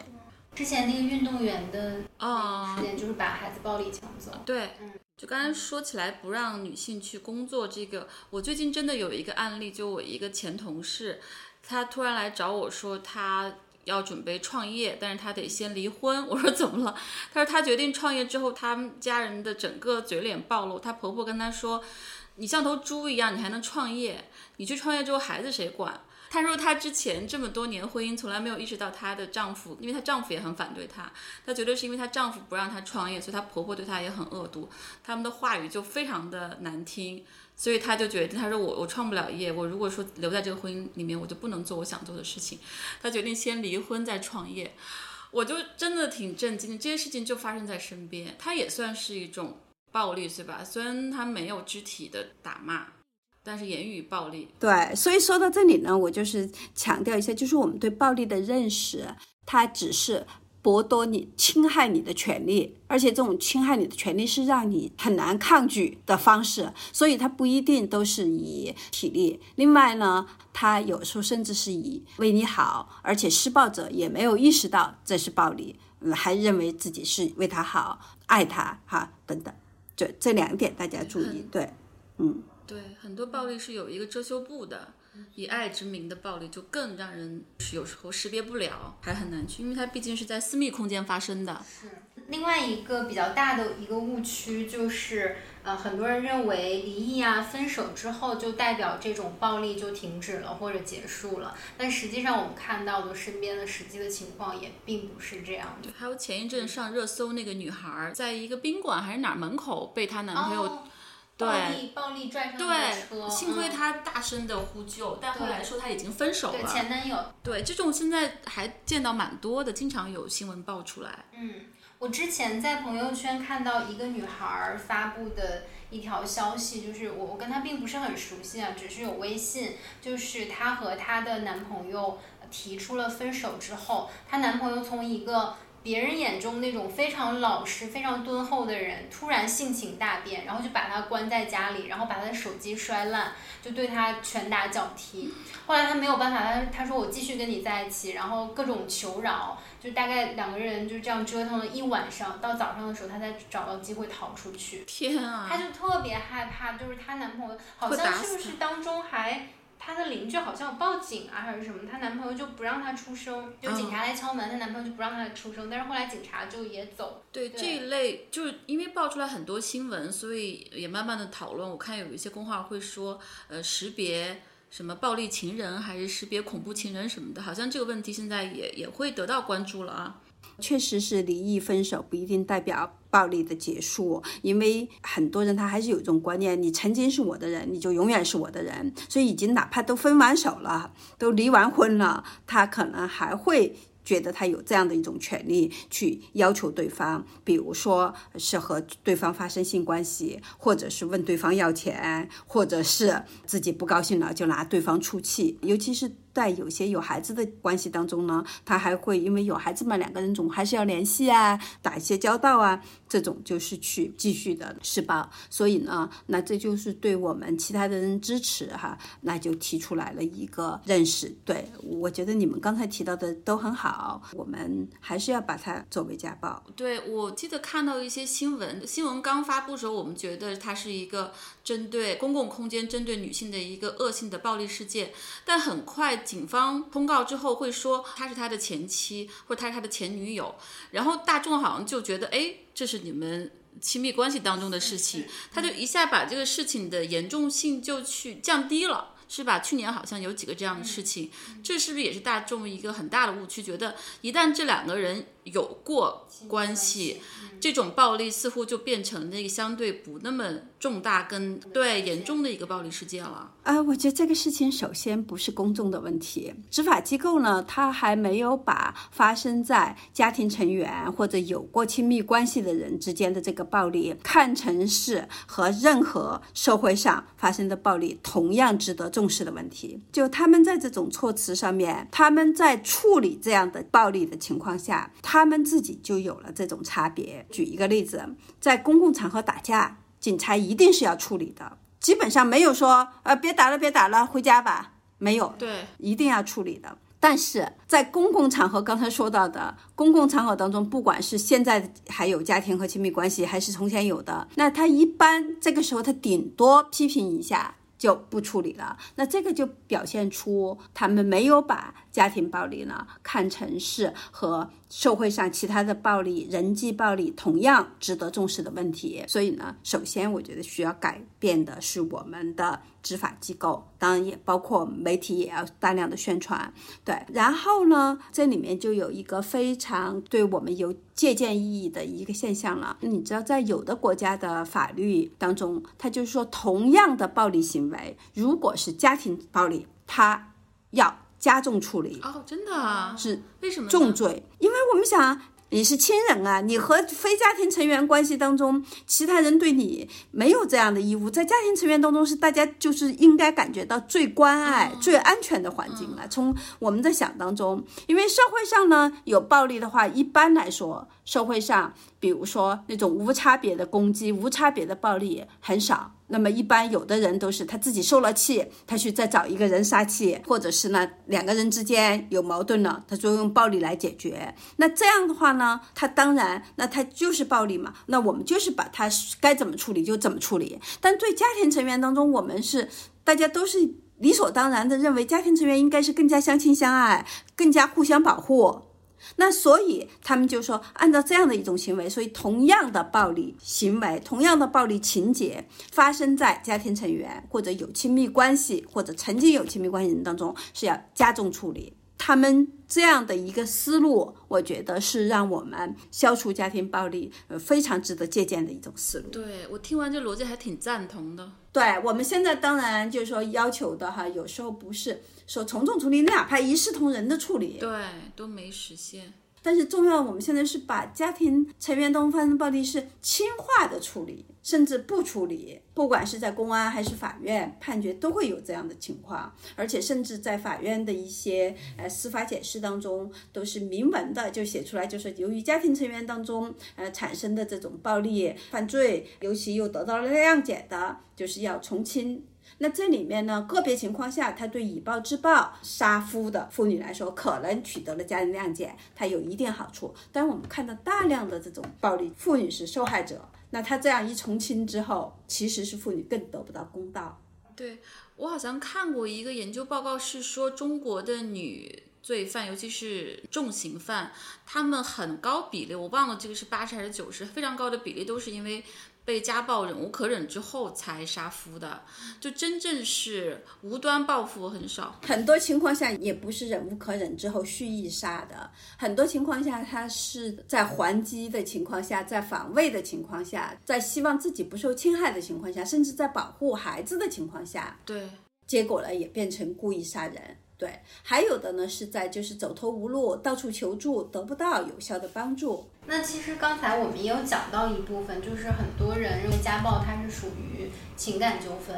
之前那个运动员的啊事件就是把孩子暴力抢走。对，嗯。就刚才说起来不让女性去工作，这个我最近真的有一个案例，就我一个前同事，她突然来找我说她要准备创业，但是她得先离婚。[LAUGHS] 我说怎么了？她说她决定创业之后，他们家人的整个嘴脸暴露。她婆婆跟她说：“你像头猪一样，你还能创业？你去创业之后，孩子谁管？”她说她之前这么多年婚姻从来没有意识到她的丈夫，因为她丈夫也很反对她，她觉得是因为她丈夫不让她创业，所以她婆婆对她也很恶毒，他们的话语就非常的难听。所以她就决定，她说我我创不了业，我如果说留在这个婚姻里面，我就不能做我想做的事情。她决定先离婚再创业，我就真的挺震惊。这些事情就发生在身边，她也算是一种暴力，是吧？虽然她没有肢体的打骂，但是言语暴力。对，所以说到这里呢，我就是强调一下，就是我们对暴力的认识，它只是。剥夺你、侵害你的权利，而且这种侵害你的权利是让你很难抗拒的方式，所以它不一定都是以体力。另外呢，它有时候甚至是以为你好，而且施暴者也没有意识到这是暴力，还认为自己是为他好、爱他哈等等。这这两点大家注意，对，嗯，对，很多暴力是有一个遮羞布的。以爱之名的暴力就更让人有时候识别不了，还很难去，因为它毕竟是在私密空间发生的。是另外一个比较大的一个误区，就是呃，很多人认为离异啊、分手之后就代表这种暴力就停止了或者结束了，但实际上我们看到的身边的实际的情况也并不是这样的。还有前一阵上热搜那个女孩，在一个宾馆还是哪儿门口被她男朋友。哦暴力暴力拽上了车，对，幸亏嗯她大声的呼救，但后来说他已经分手对了。前男友。对，这种现在还见到蛮多的，经常有新闻爆出来。嗯，我之前在朋友圈看到一个女孩儿发布的一条消息，就是我我跟她并不是很熟悉啊，只是有微信，就是她和她的男朋友提出了分手之后，她男朋友从一个别人眼中那种非常老实、非常敦厚的人，突然性情大变，然后就把他关在家里，然后把他的手机摔烂，就对他拳打脚踢。后来他没有办法，他他说我继续跟你在一起，然后各种求饶，就大概两个人就这样折腾了一晚上，到早上的时候，他才找到机会逃出去。天啊！她就特别害怕，就是她男朋友好像是不是当中还。她的邻居好像有报警啊，还是什么？她男朋友就不让她出声，就警察来敲门，她男朋友就不让她出声。但是后来警察就也走。对对这一类，就是因为爆出来很多新闻，所以也慢慢的讨论。我看有一些公号会说，呃，识别什么暴力情人，还是识别恐怖情人什么的，好像这个问题现在也也会得到关注了啊。确实是离异分手不一定代表暴力的结束，因为很多人他还是有一种观念，你曾经是我的人，你就永远是我的人，所以已经哪怕都分完手了，都离完婚了，他可能还会。觉得他有这样的一种权利去要求对方，比如说是和对方发生性关系，或者是问对方要钱，或者是自己不高兴了就拿对方出气，尤其是。在有些有孩子的关系当中呢，他还会因为有孩子嘛，两个人总还是要联系啊，打一些交道啊，这种就是去继续的施暴。所以呢，那这就是对我们其他的人支持哈，那就提出来了一个认识。对我觉得你们刚才提到的都很好，我们还是要把它作为家暴。对，我记得看到一些新闻，新闻刚发布时候，我们觉得它是一个针对公共空间、针对女性的一个恶性的暴力事件，但很快警方通告之后会说他是他的前妻或者他是他的前女友，然后大众好像就觉得，哎，这是你们亲密关系当中的事情，他就一下把这个事情的严重性就去降低了。是吧？去年好像有几个这样的事情，这是不是也是大众一个很大的误区？觉得一旦这两个人有过关系，这种暴力似乎就变成那个相对不那么重大跟对严重的一个暴力事件了。啊，我觉得这个事情首先不是公众的问题，执法机构呢，他还没有把发生在家庭成员或者有过亲密关系的人之间的这个暴力看成是和任何社会上发生的暴力同样值得重视的问题。就他们在这种措辞上面，他们在处理这样的暴力的情况下，他们自己就有了这种差别。举一个例子，在公共场合打架，警察一定是要处理的。基本上没有说，呃，别打了，别打了，回家吧，没有，对，一定要处理的。但是在公共场合，刚才说到的公共场合当中，不管是现在还有家庭和亲密关系，还是从前有的，那他一般这个时候他顶多批评一下，就不处理了。那这个就表现出他们没有把家庭暴力呢看成是和社会上其他的暴力、人际暴力同样值得重视的问题。所以呢，首先我觉得需要改变的是我们的执法机构，当然也包括媒体也要大量的宣传。对，然后呢，这里面就有一个非常对我们有借鉴意义的一个现象了。你知道，在有的国家的法律当中，它就是说，同样的暴力行为，如果是家庭暴力，它要加重处理，哦，真的啊？是为什么重罪，因为我们想。你是亲人啊，你和非家庭成员关系当中，其他人对你没有这样的义务。在家庭成员当中，是大家就是应该感觉到最关爱、最安全的环境了。从我们的想当中，因为社会上呢有暴力的话，一般来说，社会上比如说那种无差别的攻击、无差别的暴力很少。那么一般有的人都是他自己受了气，他去再找一个人撒气，或者是呢两个人之间有矛盾了，他就用暴力来解决。那这样的话呢，他当然那他就是暴力嘛。那我们就是把他该怎么处理就怎么处理。但对家庭成员当中，我们是大家都是理所当然的认为家庭成员应该是更加相亲相爱，更加互相保护。那所以他们就说，按照这样的一种行为，所以同样的暴力行为，同样的暴力情节发生在家庭成员或者有亲密关系或者曾经有亲密关系人当中，是要加重处理。他们这样的一个思路，我觉得是让我们消除家庭暴力，呃，非常值得借鉴的一种思路。对我听完这逻辑还挺赞同的。对我们现在当然就是说要求的哈，有时候不是说从重处理，哪怕一视同仁的处理，对，都没实现。但是重要，我们现在是把家庭成员当中发生暴力是轻化的处理，甚至不处理，不管是在公安还是法院判决都会有这样的情况，而且甚至在法院的一些呃司法解释当中都是明文的就写出来，就是由于家庭成员当中呃产生的这种暴力犯罪，尤其又得到了谅解的，就是要从轻。那这里面呢，个别情况下，他对以暴制暴杀夫的妇女来说，可能取得了家人谅解，它有一定好处。但我们看到大量的这种暴力，妇女是受害者，那他这样一从轻之后，其实是妇女更得不到公道。对我好像看过一个研究报告，是说中国的女罪犯，尤其是重刑犯，他们很高比例，我忘了这个是八十还是九十，非常高的比例都是因为。被家暴忍无可忍之后才杀夫的，就真正是无端报复很少。很多情况下也不是忍无可忍之后蓄意杀的，很多情况下他是在还击的情况下，在防卫的情况下，在希望自己不受侵害的情况下，甚至在保护孩子的情况下，对，结果呢也变成故意杀人。对，还有的呢是在就是走投无路，到处求助，得不到有效的帮助。那其实刚才我们也有讲到一部分，就是很多人认为家暴它是属于情感纠纷，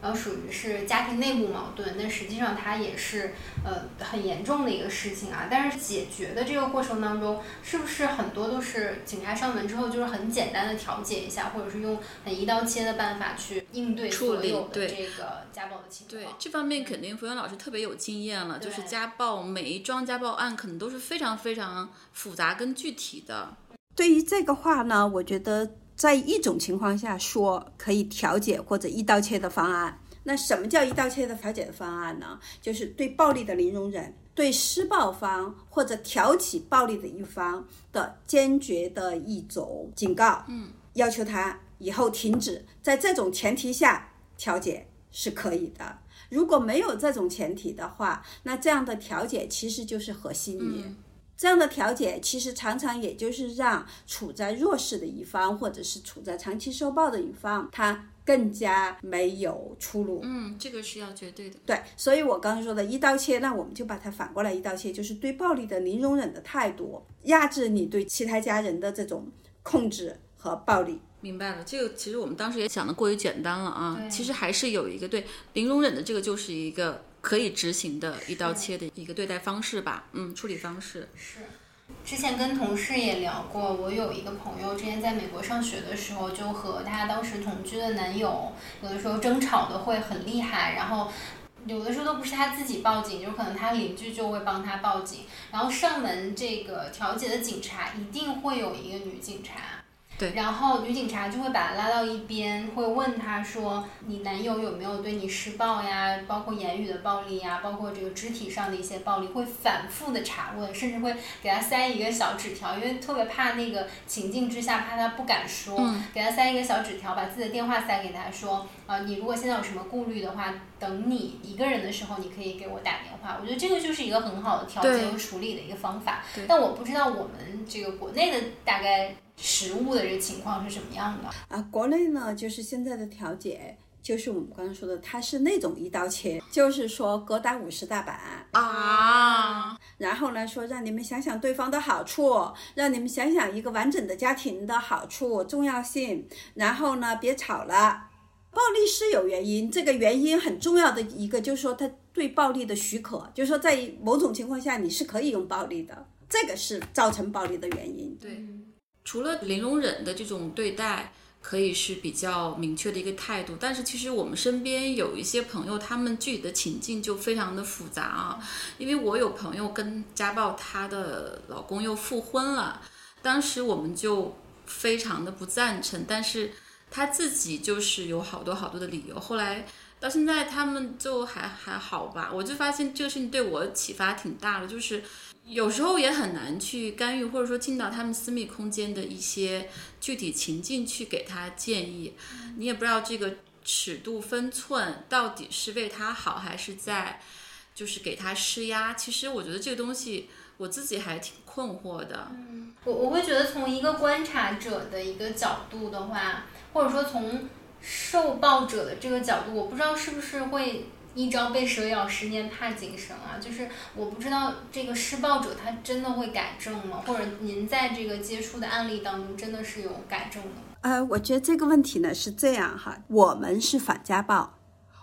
然后属于是家庭内部矛盾，那实际上它也是呃很严重的一个事情啊。但是解决的这个过程当中，是不是很多都是警察上门之后就是很简单的调解一下，或者是用很一刀切的办法去应对处理这个家暴的情况？对这方面肯定福原老师特别有经验了，就是家暴每一桩家暴案可能都是非常非常复杂跟具体的。对于这个话呢，我觉得在一种情况下说可以调解或者一刀切的方案。那什么叫一刀切的调解的方案呢？就是对暴力的零容忍，对施暴方或者挑起暴力的一方的坚决的一种警告，嗯，要求他以后停止。在这种前提下调解是可以的。如果没有这种前提的话，那这样的调解其实就是和稀泥。这样的调解其实常常也就是让处在弱势的一方，或者是处在长期受暴的一方，他更加没有出路。嗯，这个是要绝对的。对，所以我刚才说的一刀切，那我们就把它反过来一刀切，就是对暴力的零容忍的态度，压制你对其他家人的这种控制和暴力。明白了，这个其实我们当时也想的过于简单了啊，其实还是有一个对零容忍的这个就是一个可以执行的一刀切的一个对待方式吧，嗯，处理方式。是，之前跟同事也聊过，我有一个朋友，之前在美国上学的时候，就和她当时同居的男友，有的时候争吵的会很厉害，然后。有的时候都不是她自己报警，就可能她邻居就会帮她报警，然后上门这个调解的警察一定会有一个女警察，对然后女警察就会把他拉到一边，会问他说：“你男友有没有对你施暴呀？包括言语的暴力呀，包括这个肢体上的一些暴力，会反复的查问，甚至会给他塞一个小纸条，因为特别怕那个情境之下，怕他不敢说，嗯给他塞一个小纸条，把自己的电话塞给他说，啊、你如果现在有什么顾虑的话，等你一个人的时候，你可以给我打电话。我觉得这个就是一个很好的调节和处理的一个方法。但我不知道我们这个国内的大概实物的这个情况是什么样的。啊，国内呢，就是现在的调解，就是我们刚刚说的，它是那种一刀切，就是说各打五十大板，啊，然后呢说让你们想想对方的好处，让你们想想一个完整的家庭的好处、重要性，然后呢别吵了。暴力是有原因，这个原因很重要的一个就是说他对暴力的许可，就是说在某种情况下你是可以用暴力的，这个是造成暴力的原因。对，除了零容忍的这种对待，可以是比较明确的一个态度，但是其实我们身边有一些朋友，他们具体的情境就非常的复杂啊。因为我有朋友跟家暴她的老公又复婚了，当时我们就非常的不赞成，但是她自己就是有好多好多的理由，后来。到现在他们就还还好吧，我就发现这个事情对我启发挺大的，就是有时候也很难去干预，或者说进到他们私密空间的一些具体情境去给他建议，你也不知道这个尺度分寸到底是为他好，还是在就是给他施压。其实我觉得这个东西我自己还挺困惑的。我我会觉得从一个观察者的一个角度的话，或者说从受暴者的这个角度，我不知道是不是会一朝被蛇咬，十年怕井绳啊。就是我不知道这个施暴者他真的会改正吗？或者您在这个接触的案例当中，真的是有改正的吗？呃，我觉得这个问题呢是这样哈，我们是反家暴，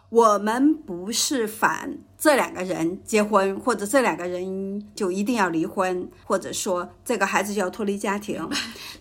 我们不是反这两个人结婚，或者这两个人就一定要离婚，或者说这个孩子就要脱离家庭。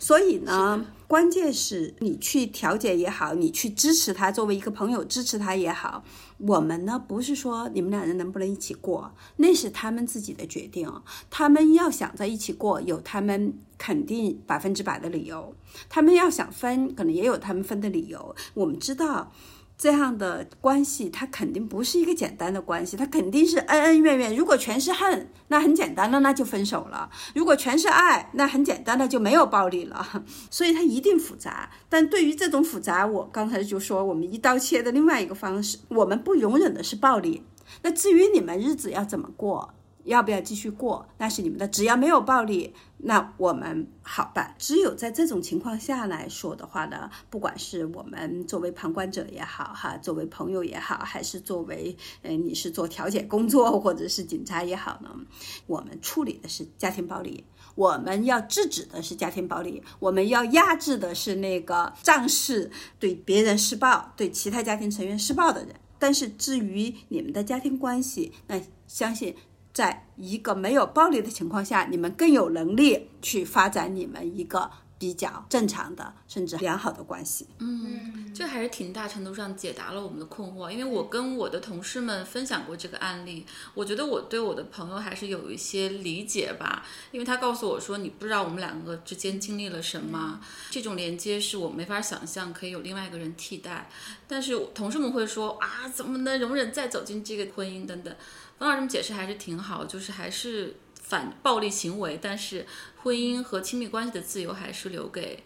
所以呢，关键是你去调解也好，你去支持他，作为一个朋友支持他也好，我们呢不是说你们两人能不能一起过，那是他们自己的决定，他们要想在一起过，有他们肯定百分之百的理由。他们要想分，可能也有他们分的理由。我们知道，这样的关系，它肯定不是一个简单的关系，它肯定是恩恩怨怨。如果全是恨，那很简单了，那就分手了；如果全是爱，那很简单的就没有暴力了。[LAUGHS] 所以它一定复杂。但对于这种复杂，我刚才就说，我们一刀切的另外一个方式，我们不容忍的是暴力。那至于你们日子要怎么过，要不要继续过，那是你们的。只要没有暴力，那我们好办。只有在这种情况下来说的话呢，不管是我们作为旁观者也好，哈，作为朋友也好，还是作为呃你是做调解工作或者是警察也好呢，我们处理的是家庭暴力。我们要制止的是家庭暴力，我们要压制的是那个仗势对别人施暴、对其他家庭成员施暴的人。但是至于你们的家庭关系，那相信在一个没有暴力的情况下，你们更有能力去发展你们一个比较正常的甚至良好的关系。嗯，这还是挺大程度上解答了我们的困惑。因为我跟我的同事们分享过这个案例，我觉得我对我的朋友还是有一些理解吧。因为他告诉我说，你不知道我们两个之间经历了什么，这种连接是我没法想象可以有另外一个人替代。但是同事们会说啊，怎么能容忍再走进这个婚姻等等。方老师们解释还是挺好，就是还是反暴力行为，但是婚姻和亲密关系的自由还是留给。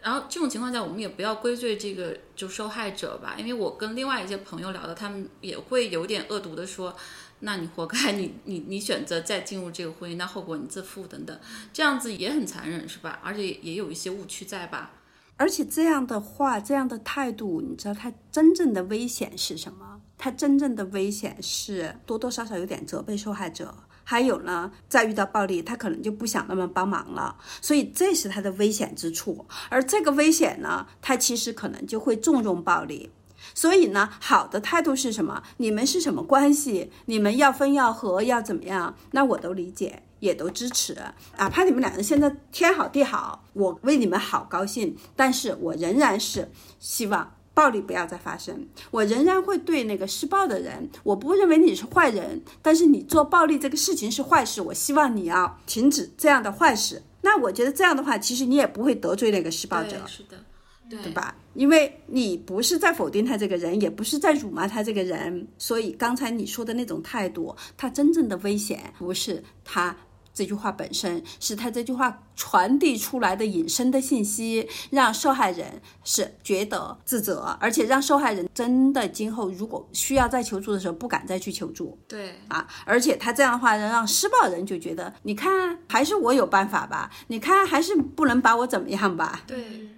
然后这种情况下，我们也不要归罪这个就受害者吧，因为我跟另外一些朋友聊的，他们也会有点恶毒的说，那你活该，你你你选择再进入这个婚姻，那后果你自负等等，这样子也很残忍是吧？而且也有一些误区在吧？而且这样的话，这样的态度，你知道他真正的危险是什么？他真正的危险是多多少少有点责备受害者，还有呢，再遇到暴力，他可能就不想那么帮忙了，所以这是他的危险之处。而这个危险呢，他其实可能就会纵容暴力。所以呢，好的态度是什么？你们是什么关系？你们要分要合要怎么样？那我都理解，也都支持。哪怕你们两人现在天好地好，我为你们好高兴，但是我仍然是希望。暴力不要再发生，我仍然会对那个施暴的人，我不认为你是坏人，但是你做暴力这个事情是坏事，我希望你要停止这样的坏事。那我觉得这样的话，其实你也不会得罪那个施暴者对，，是的，对对？吧？因为你不是在否定他这个人，也不是在辱骂他这个人，所以刚才你说的那种态度，他真正的危险不是他。这句话本身是他这句话传递出来的隐申的信息，让受害人是觉得自责，而且让受害人真的今后如果需要再求助的时候，不敢再去求助。对，啊，而且他这样的话，让施暴人就觉得，你看还是我有办法吧，你看还是不能把我怎么样吧。对，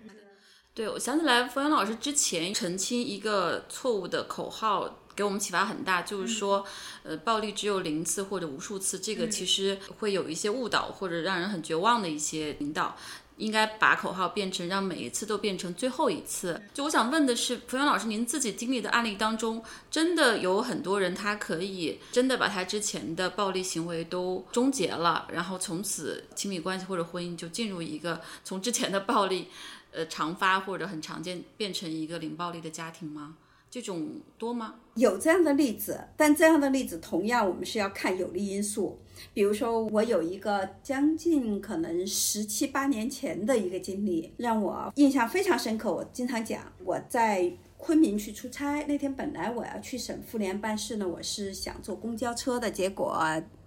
对，我想起来，冯源老师之前澄清一个错误的口号，给我们启发很大，就是说，呃，暴力只有零次或者无数次，这个其实会有一些误导或者让人很绝望的一些引导。应该把口号变成让每一次都变成最后一次。就我想问的是，冯源老师，您自己经历的案例当中，真的有很多人他可以真的把他之前的暴力行为都终结了，然后从此亲密关系或者婚姻就进入一个从之前的暴力。呃，常发或者很常见，变成一个零暴力的家庭吗？这种多吗？有这样的例子，但这样的例子同样我们是要看有利因素。比如说，我有一个将近可能十七八年前的一个经历，让我印象非常深刻。我经常讲，我在昆明去出差，那天本来我要去省妇联办事呢，我是想坐公交车的，结果。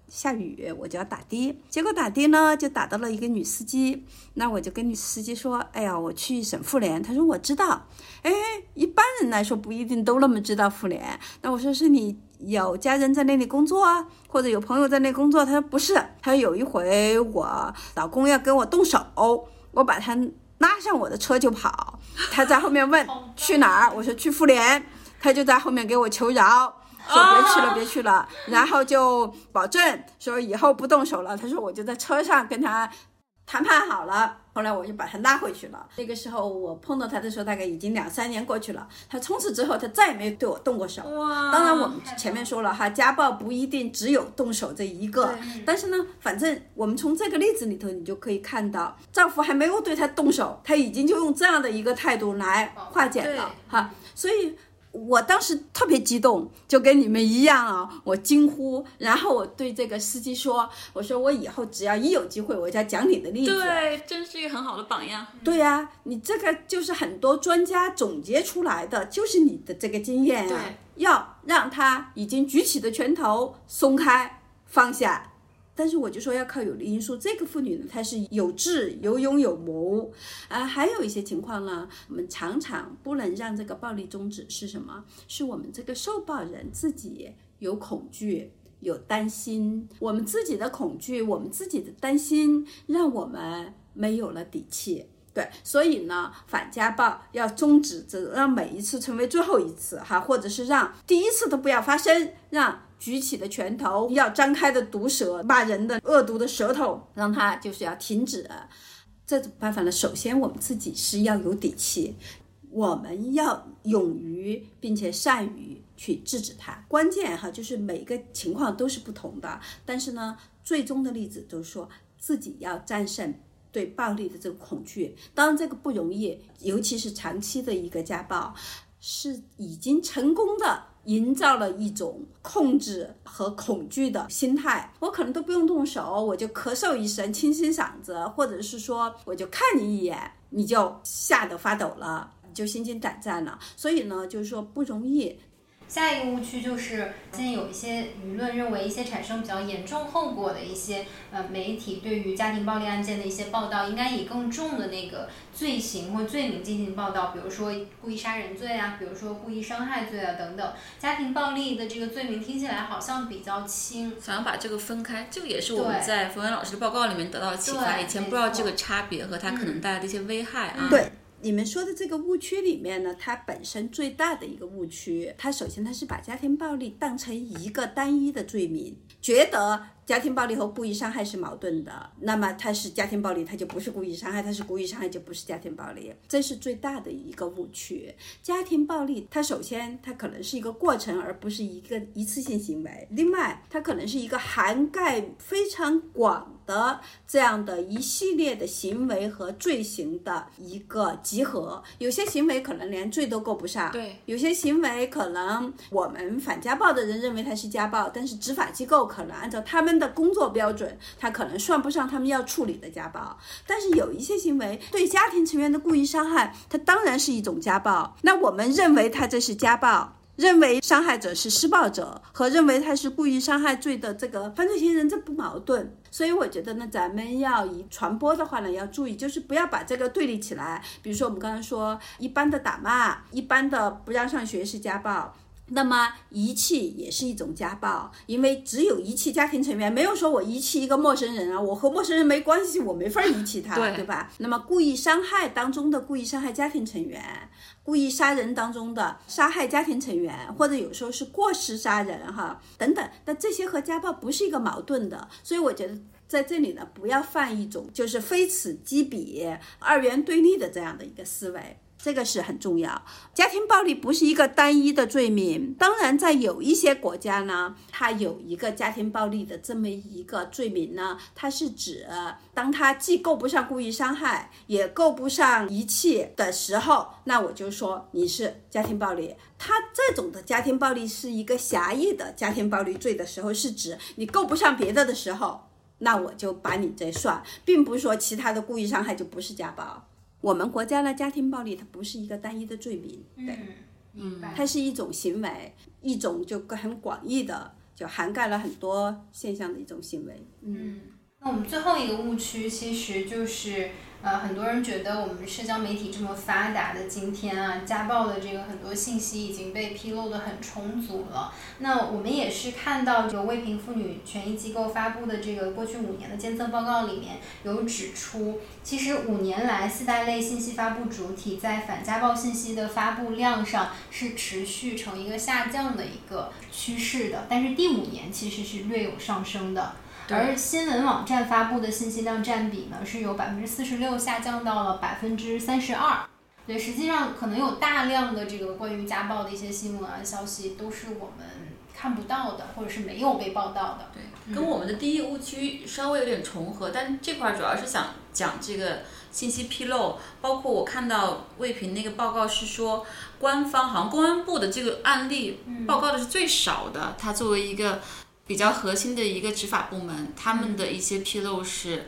下雨，我就要打的，结果打的呢就打到了一个女司机，那我就跟女司机说：“哎呀，我去省妇联。”她说：“我知道。”哎，一般人来说不一定都那么知道妇联。那我说：“是你有家人在那里工作啊，或者有朋友在那里工作？”她说：“不是。”她说：“有一回我老公要跟我动手，我把他拉上我的车就跑，他在后面问 [LAUGHS] 去哪儿，我说去妇联，他就在后面给我求饶。”说别去了，别去了，然后就保证说以后不动手了。他说我就在车上跟他谈判好了，后来我就把他拉回去了。那个时候我碰到他的时候，大概已经两三年过去了。他从此之后，他再也没有对我动过手。哇！当然，我们前面说了哈，家暴不一定只有动手这一个，但是呢，反正我们从这个例子里头，你就可以看到，丈夫还没有对他动手，他已经就用这样的一个态度来化解了哈，所以。我当时特别激动，就跟你们一样啊，我惊呼，然后我对这个司机说：“我说我以后只要一有机会，我就要讲你的例子。”对，真是一个很好的榜样。对呀、啊，你这个就是很多专家总结出来的，就是你的这个经验啊，要让他已经举起的拳头松开放下。但是我就说要靠有利因素，这个妇女呢，她是有智、有勇、有谋，啊，还有一些情况呢，我们常常不能让这个暴力终止是什么？是我们这个受暴人自己有恐惧、有担心，我们自己的恐惧、我们自己的担心，让我们没有了底气。对，所以呢，反家暴要终止，这让每一次成为最后一次哈，或者是让第一次都不要发生，让。举起的拳头，要张开的毒舌，骂人的恶毒的舌头，让他就是要停止。这种办法呢，首先我们自己是要有底气，我们要勇于并且善于去制止他。关键哈，就是每个情况都是不同的，但是呢，最终的例子就是说自己要战胜对暴力的这个恐惧。当然这个不容易，尤其是长期的一个家暴，是已经成功的。营造了一种控制和恐惧的心态，我可能都不用动手，我就咳嗽一声，清清嗓子，或者是说，我就看你一眼，你就吓得发抖了，你就心惊胆战了。所以呢，就是说不容易。下一个误区就是，现在有一些舆论认为，一些产生比较严重后果的一些呃媒体对于家庭暴力案件的一些报道，应该以更重的那个罪行或罪名进行报道，比如说故意杀人罪啊，比如说故意伤害罪啊等等。家庭暴力的这个罪名听起来好像比较轻，想要把这个分开，这个也是我们在冯源老师的报告里面得到的启发。以前不知道这个差别和它可能带来的一些危害啊。对。你们说的这个误区里面呢，它本身最大的一个误区，它首先它是把家庭暴力当成一个单一的罪名，觉得家庭暴力和故意伤害是矛盾的，那么它是家庭暴力，它就不是故意伤害；它是故意伤害，就不是家庭暴力，这是最大的一个误区。家庭暴力它首先它可能是一个过程，而不是一个一次性行为；另外，它可能是一个涵盖非常广的这样的一系列的行为和罪行的一个集合。有些行为可能连罪都够不上，对；有些行为可能我们反家暴的人认为它是家暴，但是执法机构可能按照他们的工作标准，他可能算不上他们要处理的家暴。但是有一些行为对家庭成员的故意伤害，它当然是一种家暴。那我们认为他这是家暴。认为伤害者是施暴者和认为他是故意伤害罪的这个犯罪嫌疑人，这不矛盾。所以我觉得呢，咱们要以传播的话呢，要注意，就是不要把这个对立起来。比如说我们刚才说，一般的打骂，一般的不让上学是家暴。那么遗弃也是一种家暴，因为只有遗弃家庭成员，没有说我遗弃一个陌生人啊，我和陌生人没关系，我没法遗弃他，对对吧？那么故意伤害当中的故意伤害家庭成员，故意杀人当中的杀害家庭成员，或者有时候是过失杀人哈等等，那这些和家暴不是一个矛盾的，所以我觉得。在这里呢，不要犯一种就是非此即彼、二元对立的这样的一个思维。这个是很重要。家庭暴力不是一个单一的罪名，当然在有一些国家呢，它有一个家庭暴力的这么一个罪名呢，它是指当它既够不上故意伤害，也够不上遗弃的时候，那我就说你是家庭暴力。它这种的家庭暴力是一个狭义的家庭暴力罪的时候，是指你够不上别的的时候。那我就把你这算，并不是说其他的故意伤害就不是家暴。我们国家的家庭暴力它不是一个单一的罪名，对，嗯，明白。它是一种行为，一种就很广义的，就涵盖了很多现象的一种行为。嗯，那我们最后一个误区其实就是。呃，很多人觉得我们社交媒体这么发达的今天啊，家暴的这个很多信息已经被披露的很充足了。那我们也是看到由未平妇女权益机构发布的这个过去五年的监测报告里面有指出，其实五年来四大类信息发布主体在反家暴信息的发布量上是持续呈一个下降的一个趋势的，但是第五年其实是略有上升的。而新闻网站发布的信息量占比呢，是由百分之四十六下降到了百分之三十二。对，实际上可能有大量的这个关于家暴的一些新闻啊消息都是我们看不到的，或者是没有被报道的。对，跟我们的第一误区稍微有点重合，但这块主要是想讲这个信息披露，包括我看到卫平那个报告是说，官方好像公安部的这个案例报告的是最少的，它作为一个。比较核心的一个执法部门，他们的一些披露是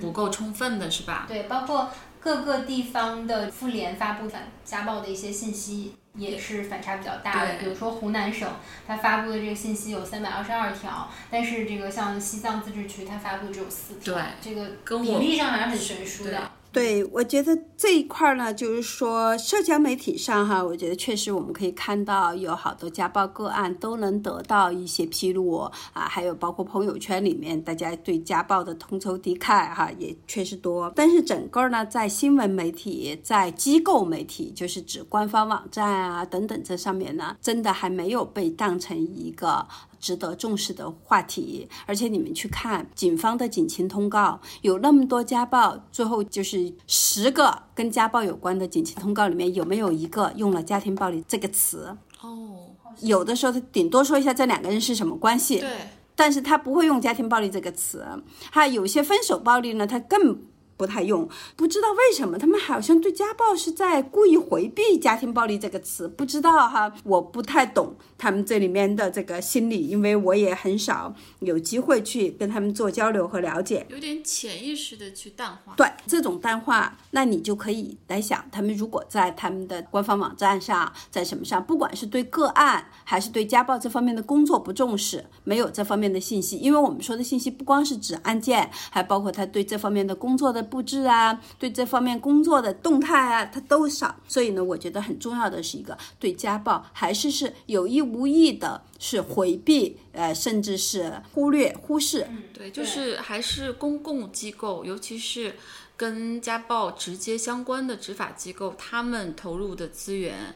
不够充分的，是吧？对，包括各个地方的妇联发布反家暴的一些信息，也是反差比较大的。比如说湖南省，它发布的这个信息有三百二十二条，但是这个像西藏自治区，它发布只有四条，这个比例上还是很悬殊的。对，我觉得这一块呢，就是说社交媒体上哈，我觉得确实我们可以看到有好多家暴个案都能得到一些披露啊，还有包括朋友圈里面大家对家暴的同仇敌忾哈，也确实多。但是整个呢，在新闻媒体、在机构媒体，就是指官方网站啊等等这上面呢，真的还没有被当成一个。值得重视的话题，而且你们去看警方的警情通告，有那么多家暴，最后就是十个跟家暴有关的警情通告里面，有没有一个用了家庭暴力这个词？哦，有的时候他顶多说一下这两个人是什么关系，对，但是他不会用家庭暴力这个词。还有些分手暴力呢，他更。不太用，不知道为什么他们好像对家暴是在故意回避家庭暴力这个词，不知道哈，我不太懂他们这里面的这个心理，因为我也很少有机会去跟他们做交流和了解，有点潜意识的去淡化。对这种淡化，那你就可以来想，他们如果在他们的官方网站上，在什么上，不管是对个案还是对家暴这方面的工作不重视，没有这方面的信息，因为我们说的信息不光是指案件，还包括他对这方面的工作的。布置啊，对这方面工作的动态啊，它都少。所以呢，我觉得很重要的是一个对家暴还是是有意无意的，是回避，呃，甚至是忽略、忽视。对，就是还是公共机构，尤其是跟家暴直接相关的执法机构，他们投入的资源，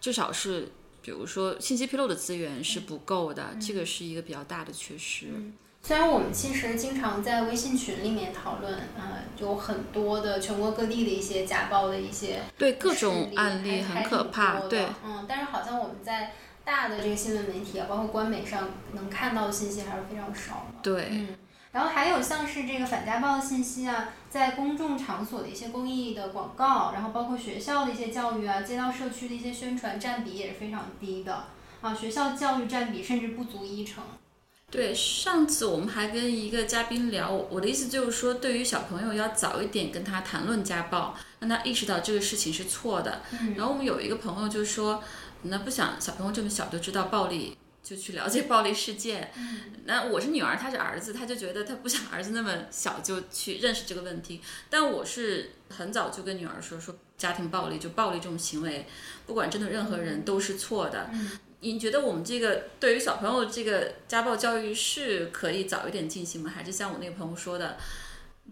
至少是，比如说信息披露的资源是不够的，这个是一个比较大的缺失。虽然我们其实经常在微信群里面讨论，呃，有很多的全国各地的一些家暴的一些对各种案例很可怕，对，嗯，但是好像我们在大的这个新闻媒体啊，包括官媒上能看到的信息还是非常少的。对，嗯，然后还有像是这个反家暴的信息啊，在公众场所的一些公益的广告，然后包括学校的一些教育啊，街道社区的一些宣传占比也是非常低的啊，学校教育占比甚至不足一成。对，上次我们还跟一个嘉宾聊，我的意思就是说，对于小朋友要早一点跟他谈论家暴，让他意识到这个事情是错的。然后我们有一个朋友就说，那不想小朋友这么小就知道暴力，就去了解暴力事件。那我是女儿，他是儿子，他就觉得他不想儿子那么小就去认识这个问题。但我是很早就跟女儿说，说家庭暴力就暴力这种行为，不管针对任何人都是错的。你觉得我们这个对于小朋友这个家暴教育是可以早一点进行吗？还是像我那个朋友说的，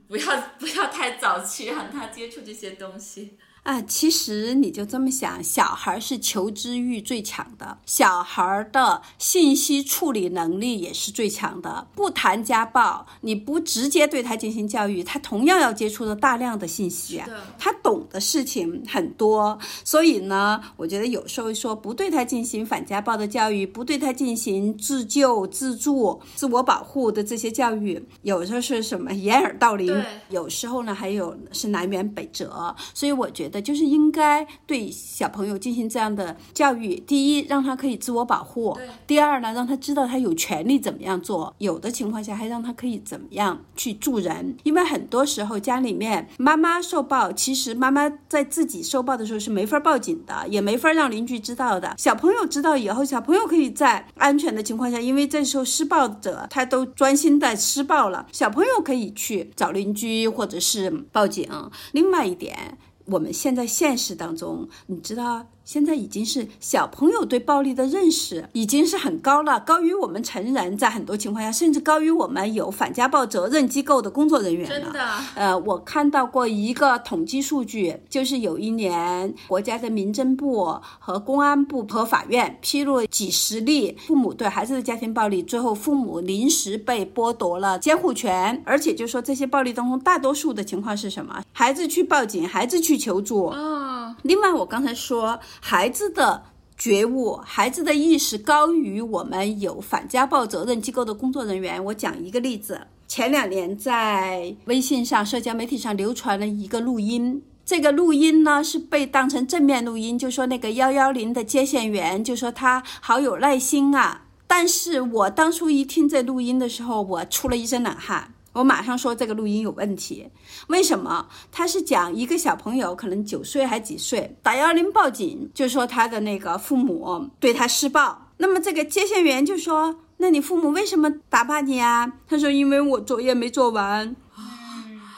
不要 [LAUGHS] 不要太早去让他接触这些东西？啊，其实你就这么想，小孩是求知欲最强的，小孩的信息处理能力也是最强的。不谈家暴，你不直接对他进行教育，他同样要接触到大量的信息啊，他懂的事情很多。所以呢，我觉得有时候说不对他进行反家暴的教育，不对他进行自救、自助、自我保护的这些教育，有时候是什么掩耳盗铃，有时候呢还有是南辕北辙。所以我觉得。就是应该对小朋友进行这样的教育。第一，让他可以自我保护；第二呢，让他知道他有权利怎么样做。有的情况下，还让他可以怎么样去助人。因为很多时候家里面妈妈受暴，其实妈妈在自己受暴的时候是没法报警的，也没法让邻居知道的。小朋友知道以后，小朋友可以在安全的情况下，因为这时候施暴者他都专心在施暴了，小朋友可以去找邻居或者是报警。另外一点。我们现在现实当中，你知道。现在已经是小朋友对暴力的认识已经是很高了，高于我们成人，在很多情况下，甚至高于我们有反家暴责任机构的工作人员了。真的，呃，我看到过一个统计数据，就是有一年国家的民政部和公安部和法院披露几十例父母对孩子的家庭暴力，最后父母临时被剥夺了监护权，而且就说这些暴力当中大多数的情况是什么？孩子去报警，孩子去求助。嗯，另外我刚才说。孩子的觉悟，孩子的意识高于我们有反家暴责任机构的工作人员。我讲一个例子：前两年在微信上、社交媒体上流传了一个录音，这个录音呢是被当成正面录音，就说那个幺幺零的接线员就说他好有耐心啊。但是我当初一听这录音的时候，我出了一身冷汗。我马上说这个录音有问题，为什么？他是讲一个小朋友可能九岁还几岁，打幺幺零报警，就说他的那个父母对他施暴。那么这个接线员就说：“那你父母为什么打骂你啊？”他说：“因为我作业没做完。”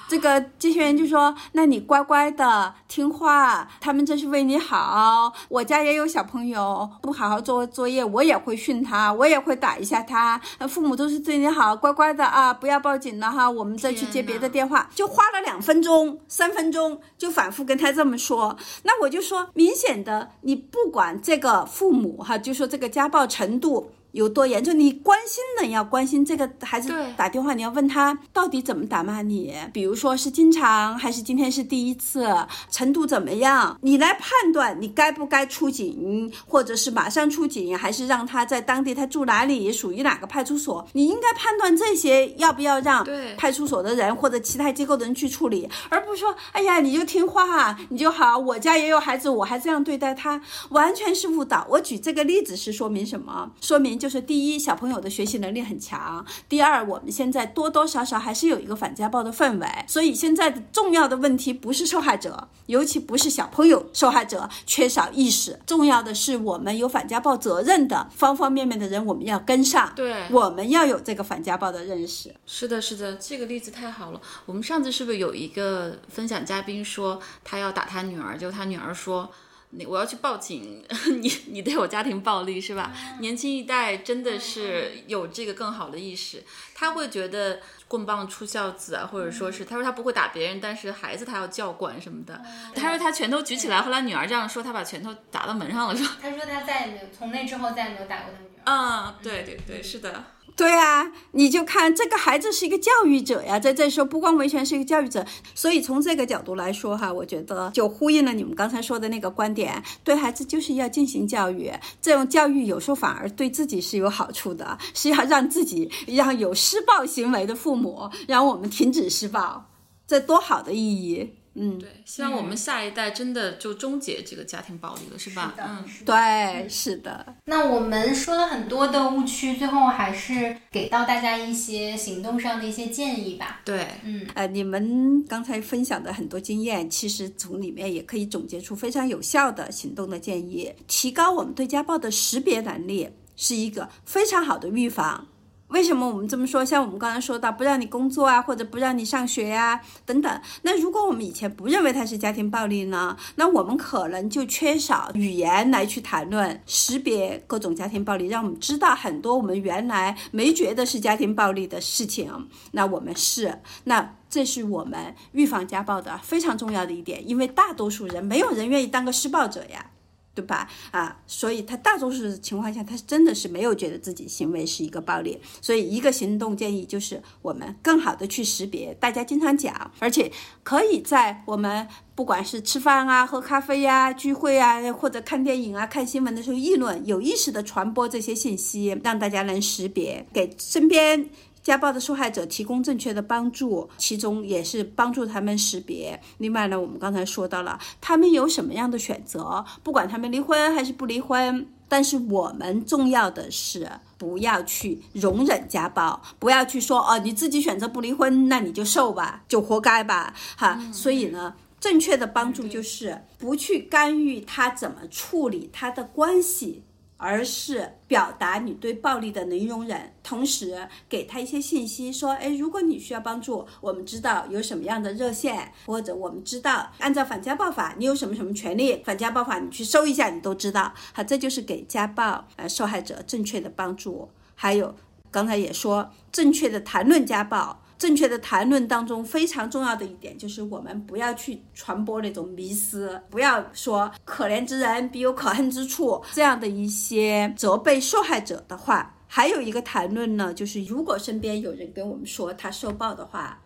这个接线员就说：“那你乖乖的听话，他们这是为你好。我家也有小朋友不好好做作业，我也会训他，我也会打一下他。父母都是对你好，乖乖的啊，不要报警了哈，我们再去接别的电话。”就花了两分钟、三分钟，就反复跟他这么说。那我就说，明显的，你不管这个父母哈，就说这个家暴程度。有多严重？你关心的要关心这个孩子打电话，你要问他到底怎么打骂你，比如说是经常还是今天是第一次，程度怎么样？你来判断你该不该出警，或者是马上出警，还是让他在当地他住哪里，属于哪个派出所？你应该判断这些要不要让派出所的人或者其他机构的人去处理，而不是说哎呀你就听话你就好，我家也有孩子，我还这样对待他，完全是误导。我举这个例子是说明什么？说明。就是第一，小朋友的学习能力很强；第二，我们现在多多少少还是有一个反家暴的氛围。所以现在的重要的问题不是受害者，尤其不是小朋友受害者缺少意识，重要的是我们有反家暴责任的方方面面的人，我们要跟上。对，我们要有这个反家暴的认识。是的，是的，这个例子太好了。我们上次是不是有一个分享嘉宾说他要打他女儿，就他女儿说。你我要去报警，[LAUGHS] 你你对我家庭暴力是吧？年轻一代真的是有这个更好的意识，他会觉得棍棒出孝子啊，或者说是他说他不会打别人，但是孩子他要教管什么的。他说他拳头举起来，后来女儿这样说，他把拳头打到门上了，是吧？他说他再也没有从那之后再也没有打过他女儿。嗯，对对对，是的。对啊，你就看这个孩子是一个教育者呀，在这时候不光维权是一个教育者，所以从这个角度来说哈，我觉得就呼应了你们刚才说的那个观点，对孩子就是要进行教育，这种教育有时候反而对自己是有好处的，是要让自己让有施暴行为的父母让我们停止施暴，这多好的意义。嗯，对，希望我们下一代真的就终结这个家庭暴力了，是吧？是嗯，是的对，是的，那我们说了很多的误区，最后还是给到大家一些行动上的一些建议吧。对，嗯，呃，你们刚才分享的很多经验，其实从里面也可以总结出非常有效的行动的建议，提高我们对家暴的识别能力，是一个非常好的预防。为什么我们这么说？像我们刚才说到，不让你工作啊，或者不让你上学呀、等等。那如果我们以前不认为它是家庭暴力呢？那我们可能就缺少语言来去谈论、识别各种家庭暴力，让我们知道很多我们原来没觉得是家庭暴力的事情。那我们是，那这是我们预防家暴的非常重要的一点，因为大多数人没有人愿意当个施暴者呀。对吧？啊，所以他大多数情况下，他真的是没有觉得自己行为是一个暴力。所以一个行动建议就是我们更好的去识别。大家经常讲，而且可以在我们不管是吃饭啊、喝咖啡呀、聚会啊，或者看电影啊、看新闻的时候议论，有意识的传播这些信息，让大家能识别，给身边。家暴的受害者提供正确的帮助，其中也是帮助他们识别。另外呢，我们刚才说到了，他们有什么样的选择，不管他们离婚还是不离婚，但是我们重要的是不要去容忍家暴，不要去说哦，你自己选择不离婚，那你就受吧，就活该吧，哈。所以呢。正确的帮助就是不去干预他怎么处理他的关系，而是表达你对暴力的能容忍，同时给他一些信息，说，哎，如果你需要帮助，我们知道有什么样的热线，或者我们知道按照反家暴法你有什么什么权利，反家暴法你去搜一下，你都知道。好，这就是给家暴呃受害者正确的帮助。还有刚才也说，正确的谈论家暴。正确的谈论当中非常重要的一点就是，我们不要去传播那种迷思，不要说“可怜之人必有可恨之处”这样的一些责备受害者的话。还有一个谈论呢，就是如果身边有人跟我们说他受暴的话，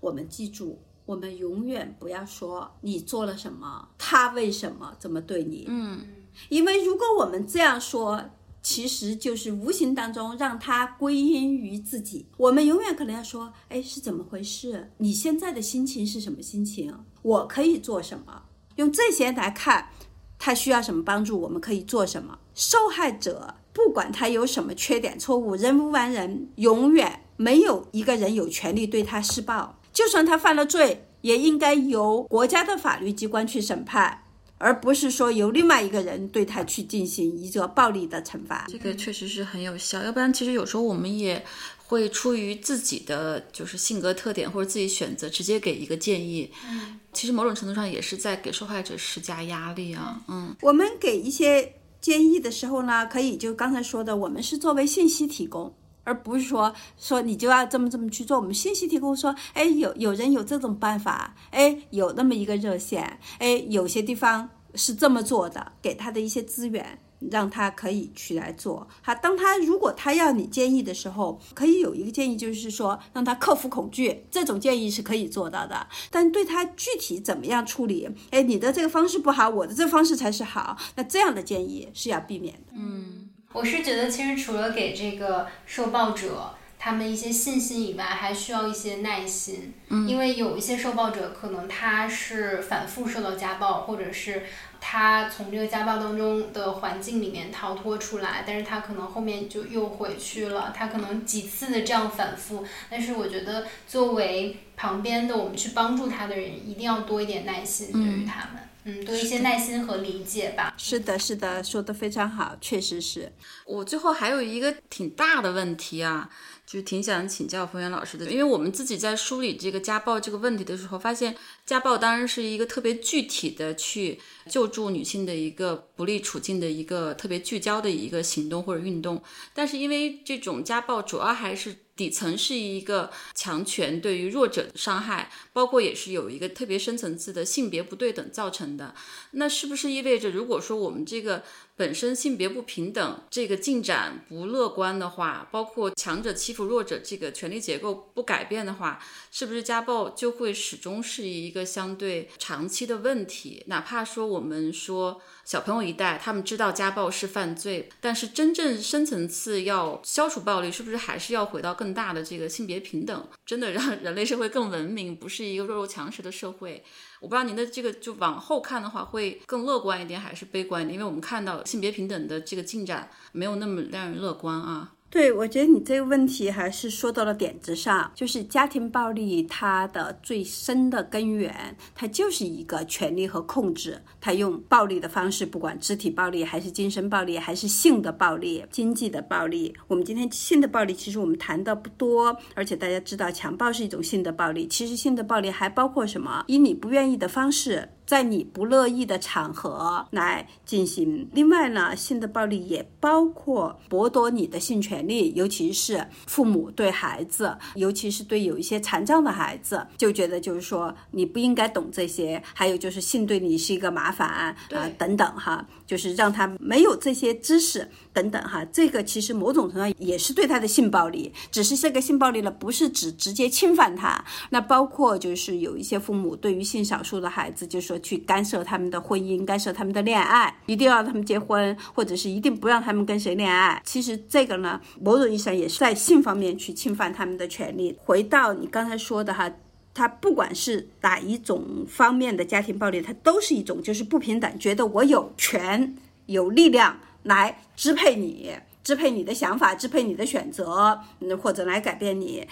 我们记住，我们永远不要说你做了什么，他为什么这么对你。嗯，因为如果我们这样说，其实就是无形当中让他归因于自己。我们永远可能要说：“哎，是怎么回事？你现在的心情是什么心情？我可以做什么？”用这些来看，他需要什么帮助，我们可以做什么。受害者不管他有什么缺点、错误，人无完人，永远没有一个人有权利对他施暴。就算他犯了罪，也应该由国家的法律机关去审判。而不是说由另外一个人对他去进行一个暴力的惩罚。这个确实是很有效，要不然其实有时候我们也会出于自己的就是性格特点或者自己选择，直接给一个建议。嗯，其实某种程度上也是在给受害者施加压力啊。嗯，我们给一些建议的时候呢，可以就刚才说的，我们是作为信息提供。而不是说说你就要这么这么去做。我们信息提供说，哎，有有人有这种办法，哎，有那么一个热线，哎，有些地方是这么做的，给他的一些资源，让他可以去来做。好，当他如果他要你建议的时候，可以有一个建议，就是说让他克服恐惧，这种建议是可以做到的。但对他具体怎么样处理，哎，你的这个方式不好，我的这个方式才是好，那这样的建议是要避免的。嗯。我是觉得，其实除了给这个受暴者他们一些信心以外，还需要一些耐心。嗯，因为有一些受暴者可能他是反复受到家暴，或者是他从这个家暴当中的环境里面逃脱出来，但是他可能后面就又回去了。他可能几次的这样反复，但是我觉得作为旁边的我们去帮助他的人，一定要多一点耐心对于他们。嗯，多一些耐心和理解吧。是的，是的，说的非常好，确实是。我最后还有一个挺大的问题啊，就是挺想请教冯源老师的，因为我们自己在梳理这个家暴这个问题的时候，发现家暴当然是一个特别具体的去救助女性的一个不利处境的一个特别聚焦的一个行动或者运动，但是因为这种家暴主要还是。底层是一个强权对于弱者的伤害，包括也是有一个特别深层次的性别不对等造成的。那是不是意味着，如果说我们这个本身性别不平等这个进展不乐观的话，包括强者欺负弱者这个权力结构不改变的话，是不是家暴就会始终是一个相对长期的问题？哪怕说我们说小朋友一代他们知道家暴是犯罪，但是真正深层次要消除暴力，是不是还是要回到更更大的这个性别平等，真的让人类社会更文明，不是一个弱肉强食的社会。我不知道您的这个就往后看的话，会更乐观一点还是悲观一点？因为我们看到性别平等的这个进展没有那么让人乐观啊。对，我觉得你这个问题还是说到了点子上，就是家庭暴力它的最深的根源，它就是一个权力和控制。它用暴力的方式，不管肢体暴力还是精神暴力，还是性的暴力、经济的暴力。我们今天性的暴力其实我们谈的不多，而且大家知道强暴是一种性的暴力，其实性的暴力还包括什么？以你不愿意的方式。在你不乐意的场合来进行。另外呢，性的暴力也包括剥夺你的性权利，尤其是父母对孩子，尤其是对有一些残障的孩子，就觉得就是说你不应该懂这些。还有就是性对你是一个麻烦啊等等哈，就是让他没有这些知识等等哈。这个其实某种程度上也是对他的性暴力，只是这个性暴力呢不是指直接侵犯他。那包括就是有一些父母对于性少数的孩子，就是说。去干涉他们的婚姻，干涉他们的恋爱，一定要他们结婚，或者是一定不让他们跟谁恋爱。其实这个呢，某种意义上也是在性方面去侵犯他们的权利。回到你刚才说的哈，他不管是哪一种方面的家庭暴力，它都是一种就是不平等，觉得我有权有力量来支配你，支配你的想法，支配你的选择，或者来改变你。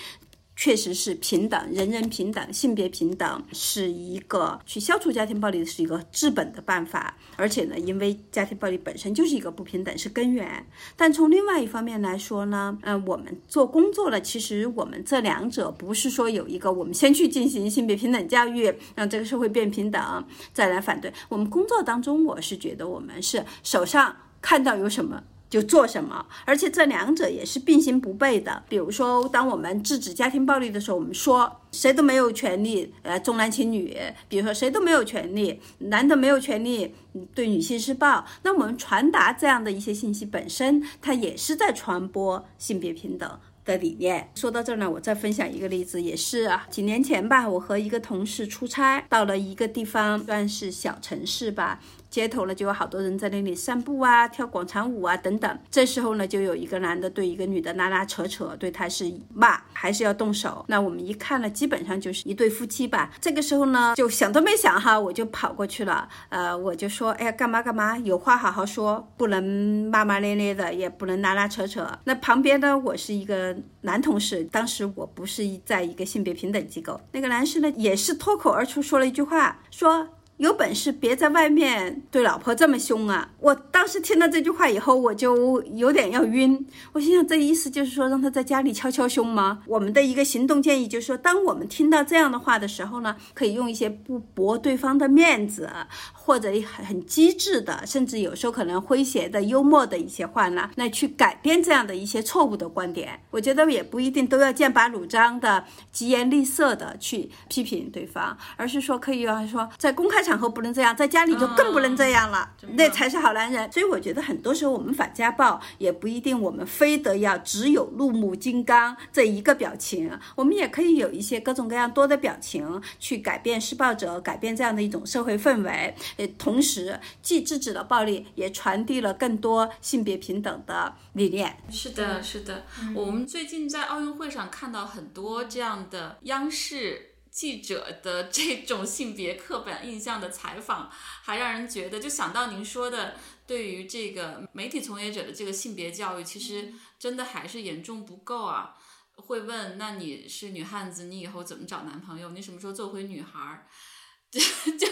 确实是平等，人人平等，性别平等是一个去消除家庭暴力的是一个治本的办法。而且呢，因为家庭暴力本身就是一个不平等，是根源。但从另外一方面来说呢，嗯，我们做工作了，其实我们这两者不是说有一个我们先去进行性别平等教育，让这个社会变平等，再来反对。我们工作当中，我是觉得我们是手上看到有什么。就做什么，而且这两者也是并行不悖的。比如说，当我们制止家庭暴力的时候，我们说谁都没有权利呃重男轻女；比如说谁都没有权利，男的没有权利对女性施暴。那我们传达这样的一些信息本身，它也是在传播性别平等的理念。说到这儿呢，我再分享一个例子，也是，几年前吧，我和一个同事出差到了一个地方，算是小城市吧。街头呢，就有好多人在那里散步啊，跳广场舞啊，等等。这时候呢，就有一个男的对一个女的拉拉扯扯，对她是骂，还是要动手。那我们一看呢，基本上就是一对夫妻吧。这个时候呢，就想都没想哈，我就跑过去了。呃，我就说，哎呀，干嘛干嘛，有话好好说，不能骂骂咧咧的，也不能拉拉扯扯。那旁边呢，我是一个男同事，当时我不是在一个性别平等机构。那个男士呢，也是脱口而出说了一句话，说。有本事别在外面对老婆这么凶啊！我当时听到这句话以后，我就有点要晕。我心想，这意思就是说让他在家里敲敲胸吗？我们的一个行动建议就是说，当我们听到这样的话的时候呢，可以用一些不驳对方的面子，或者很很机智的，甚至有时候可能诙谐的、幽默的一些话呢，来去改变这样的一些错误的观点。我觉得也不一定都要剑拔弩张的、疾言厉色的去批评对方，而是说可以要说在公开场。场合不能这样，在家里就更不能这样了，那才是好男人。所以我觉得很多时候我们反家暴也不一定，我们非得要只有怒目金刚这一个表情，我们也可以有一些各种各样多的表情去改变施暴者，改变这样的一种社会氛围。呃，同时既制止了暴力，也传递了更多性别平等的理念。是的，是的。我们最近在奥运会上看到很多这样的央视。记者的这种性别刻板印象的采访，还让人觉得，就想到您说的，对于这个媒体从业者的这个性别教育，其实真的还是严重不够啊。会问，那你是女汉子，你以后怎么找男朋友？你什么时候做回女孩儿？[LAUGHS] 就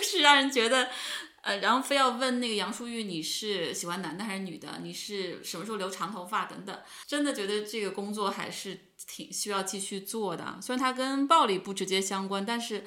是让人觉得。呃，然后非要问那个杨淑玉，你是喜欢男的还是女的？你是什么时候留长头发等等？真的觉得这个工作还是挺需要继续做的。虽然它跟暴力不直接相关，但是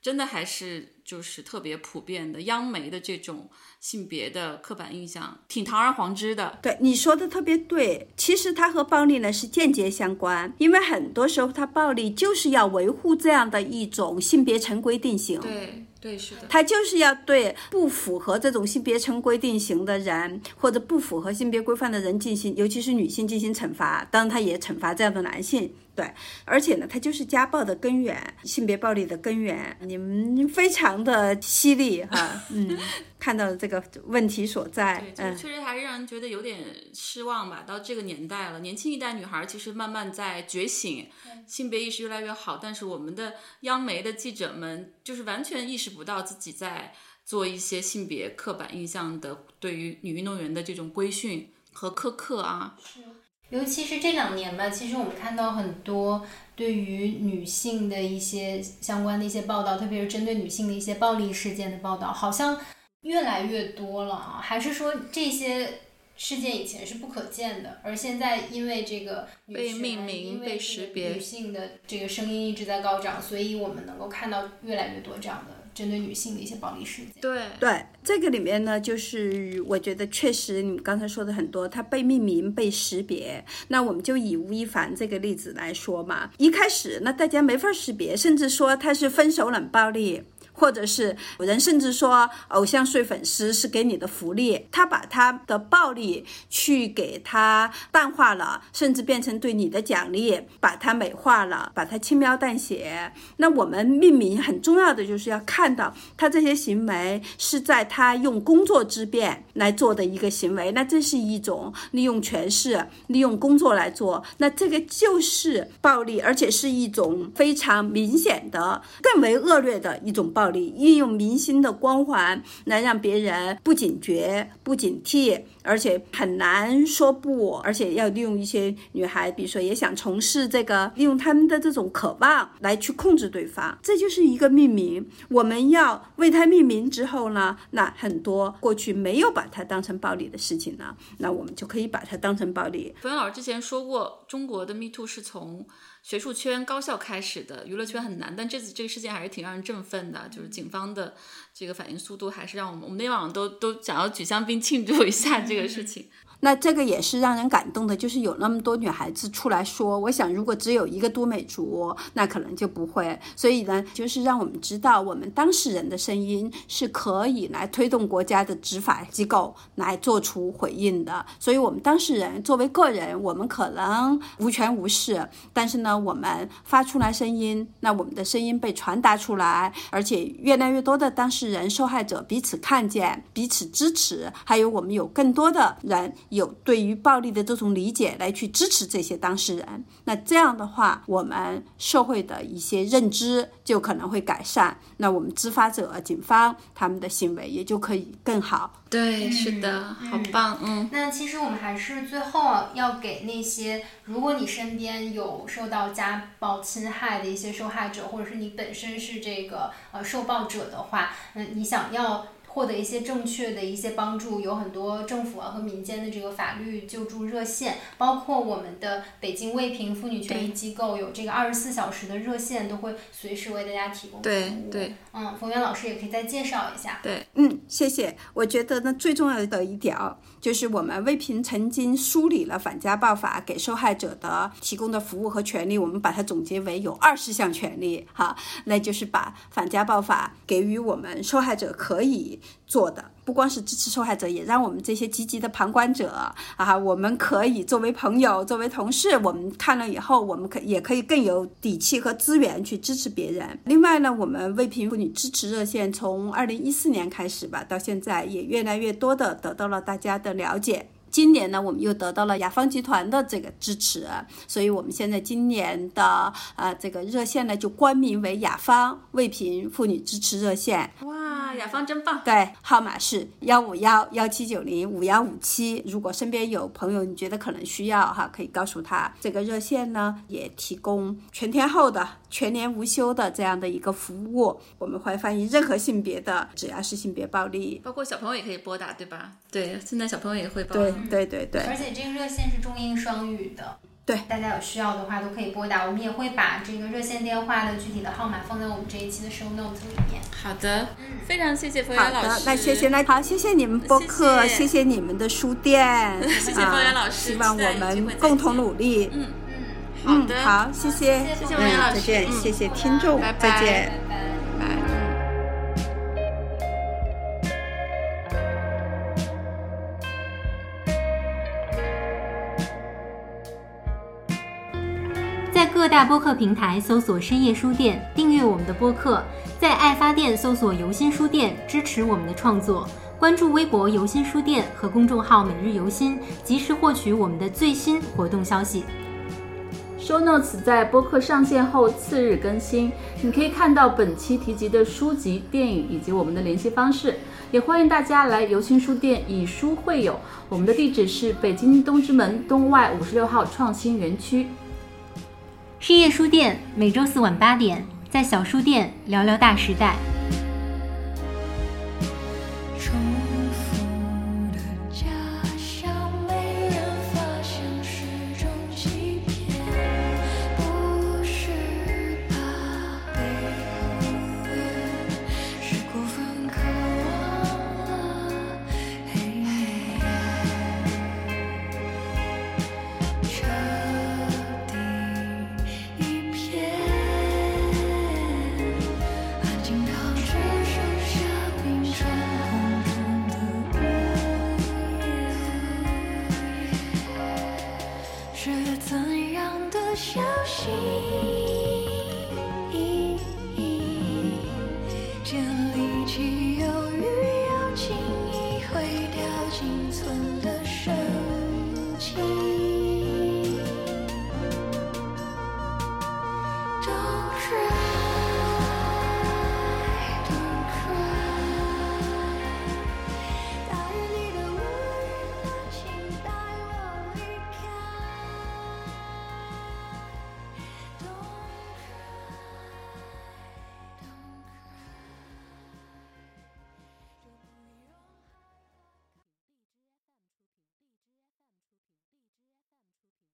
真的还是就是特别普遍的央媒的这种性别的刻板印象，挺堂而皇之的。对你说的特别对，其实它和暴力呢是间接相关，因为很多时候它暴力就是要维护这样的一种性别成规定型。对。对，是的，他就是要对不符合这种性别成规定型的人，或者不符合性别规范的人进行，尤其是女性进行惩罚。当然，他也惩罚这样的男性。对，而且呢，它就是家暴的根源，性别暴力的根源。你们非常的犀利哈，嗯，[LAUGHS] 看到了这个问题所在嗯，确实还是让人觉得有点失望吧。到这个年代了，年轻一代女孩其实慢慢在觉醒，性别意识越来越好，但是我们的央媒的记者们就是完全意识不到自己在做一些性别刻板印象的对于女运动员的这种规训和苛刻啊。尤其是这两年吧，其实我们看到很多对于女性的一些相关的一些报道，特别是针对女性的一些暴力事件的报道，好像越来越多了啊。还是说这些事件以前是不可见的，而现在因为这个女被命名被因为别女性的这个声音一直在高涨，所以我们能够看到越来越多这样的针对女性的一些暴力事件。对，对，这个里面呢，就是我觉得确实你们刚才说的很多，它被命名、被识别。那我们就以吴亦凡这个例子来说嘛，一开始那大家没法识别，甚至说他是分手冷暴力。或者是有人甚至说偶像睡粉丝是给你的福利，他把他的暴力去给他淡化了，甚至变成对你的奖励，把它美化了，把它轻描淡写。那我们命名很重要的就是要看到他这些行为是在他用工作之便来做的一个行为，那这是一种利用权势、利用工作来做，那这个就是暴力，而且是一种非常明显的、更为恶劣的一种暴，运用明星的光环来让别人不警觉、不警惕，而且很难说不，而且要利用一些女孩，比如说也想从事这个，利用他们的这种渴望来去控制对方，这就是一个命名。我们要为它命名之后呢，那很多过去没有把它当成暴力的事情呢，那我们就可以把它当成暴力。冯源老师之前说过，中国的 Me Too 是从学术圈、高校开始的，娱乐圈很难。但这次这个事件还是挺让人振奋的，就是警方的这个反应速度，还是让我们我们那晚上都都想要举香槟庆祝一下这个事情。那这个也是让人感动的，就是有那么多女孩子出来说，我想如果只有一个都美竹，那可能就不会。所以呢，就是让我们知道，我们当事人的声音是可以来推动国家的执法机构来做出回应的。所以，我们当事人作为个人，我们可能无权无势，但是呢，我们发出来声音，那我们的声音被传达出来，而且越来越多的当事人、受害者彼此看见、彼此支持，还有我们有更多的人有对于暴力的这种理解来去支持这些当事人。那这样的话，我们社会的一些认知就可能会改善，那我们执法者、警方他们的行为也就可以更好。对，是的，好棒，嗯。那其实我们还是最后啊要给那些，如果你身边有受到家暴侵害的一些受害者，或者是你本身是这个呃受暴者的话，嗯，你想要。获得一些正确的一些帮助，有很多政府啊和民间的这个法律救助热线，包括我们的北京卫平妇女权益机构有这个二十四小时的热线，都会随时为大家提供服对务。对，嗯，冯源老师也可以再介绍一下。对嗯，谢谢。我觉得呢，最重要的一点啊就是我们魏平曾经梳理了反家暴法给受害者的提供的服务和权利，我们把它总结为有二十项权利，哈，那就是把反家暴法给予我们受害者可以做的。不光是支持受害者，也让我们这些积极的旁观者啊，我们可以作为朋友、作为同事，我们看了以后，我们可也可以更有底气和资源去支持别人。另外呢，我们卫平妇女支持热线从二零一四年开始吧，到现在也越来越多的得到了大家的了解。今年呢，我们又得到了雅芳集团的这个支持，所以我们现在今年的呃这个热线呢就冠名为雅芳卫平妇女支持热线。哇，雅芳真棒！对，号码是幺五幺幺七九零五幺五七。如果身边有朋友你觉得可能需要哈，可以告诉他。这个热线呢也提供全天候的、全年无休的这样的一个服务。我们会翻译任何性别的，只要是性别暴力。包括小朋友也可以拨打，对吧？对，现在小朋友也会报。对对对对。而且这个热线是中英双语的。对，大家有需要的话都可以拨打，我们也会把这个热线电话的具体的号码放在我们这一期的 show notes 里面。好的，嗯非常谢谢冯好源老师。，的那谢谢那好，谢谢你们播客，谢谢谢你们的书店，[LAUGHS] 谢谢冯源老师啊希望我们共同努力。嗯，嗯，好的嗯，好，谢谢，谢谢冯源老师嗯再见，嗯谢谢听众，拜拜再见。拜拜。拜。在各大播客平台搜索“深夜书店”，订阅我们的播客；在爱发电搜索“游心书店”，支持我们的创作。关注微博“游心书店”和公众号“每日游心”，及时获取我们的最新活动消息。Show Notes 在播客上线后次日更新，你可以看到本期提及的书籍、电影以及我们的联系方式。也欢迎大家来游心书店以书会友，我们的地址是北京东直门东外五十六号创新园区。深夜书店每周四晚八点，在小书店聊聊大时代。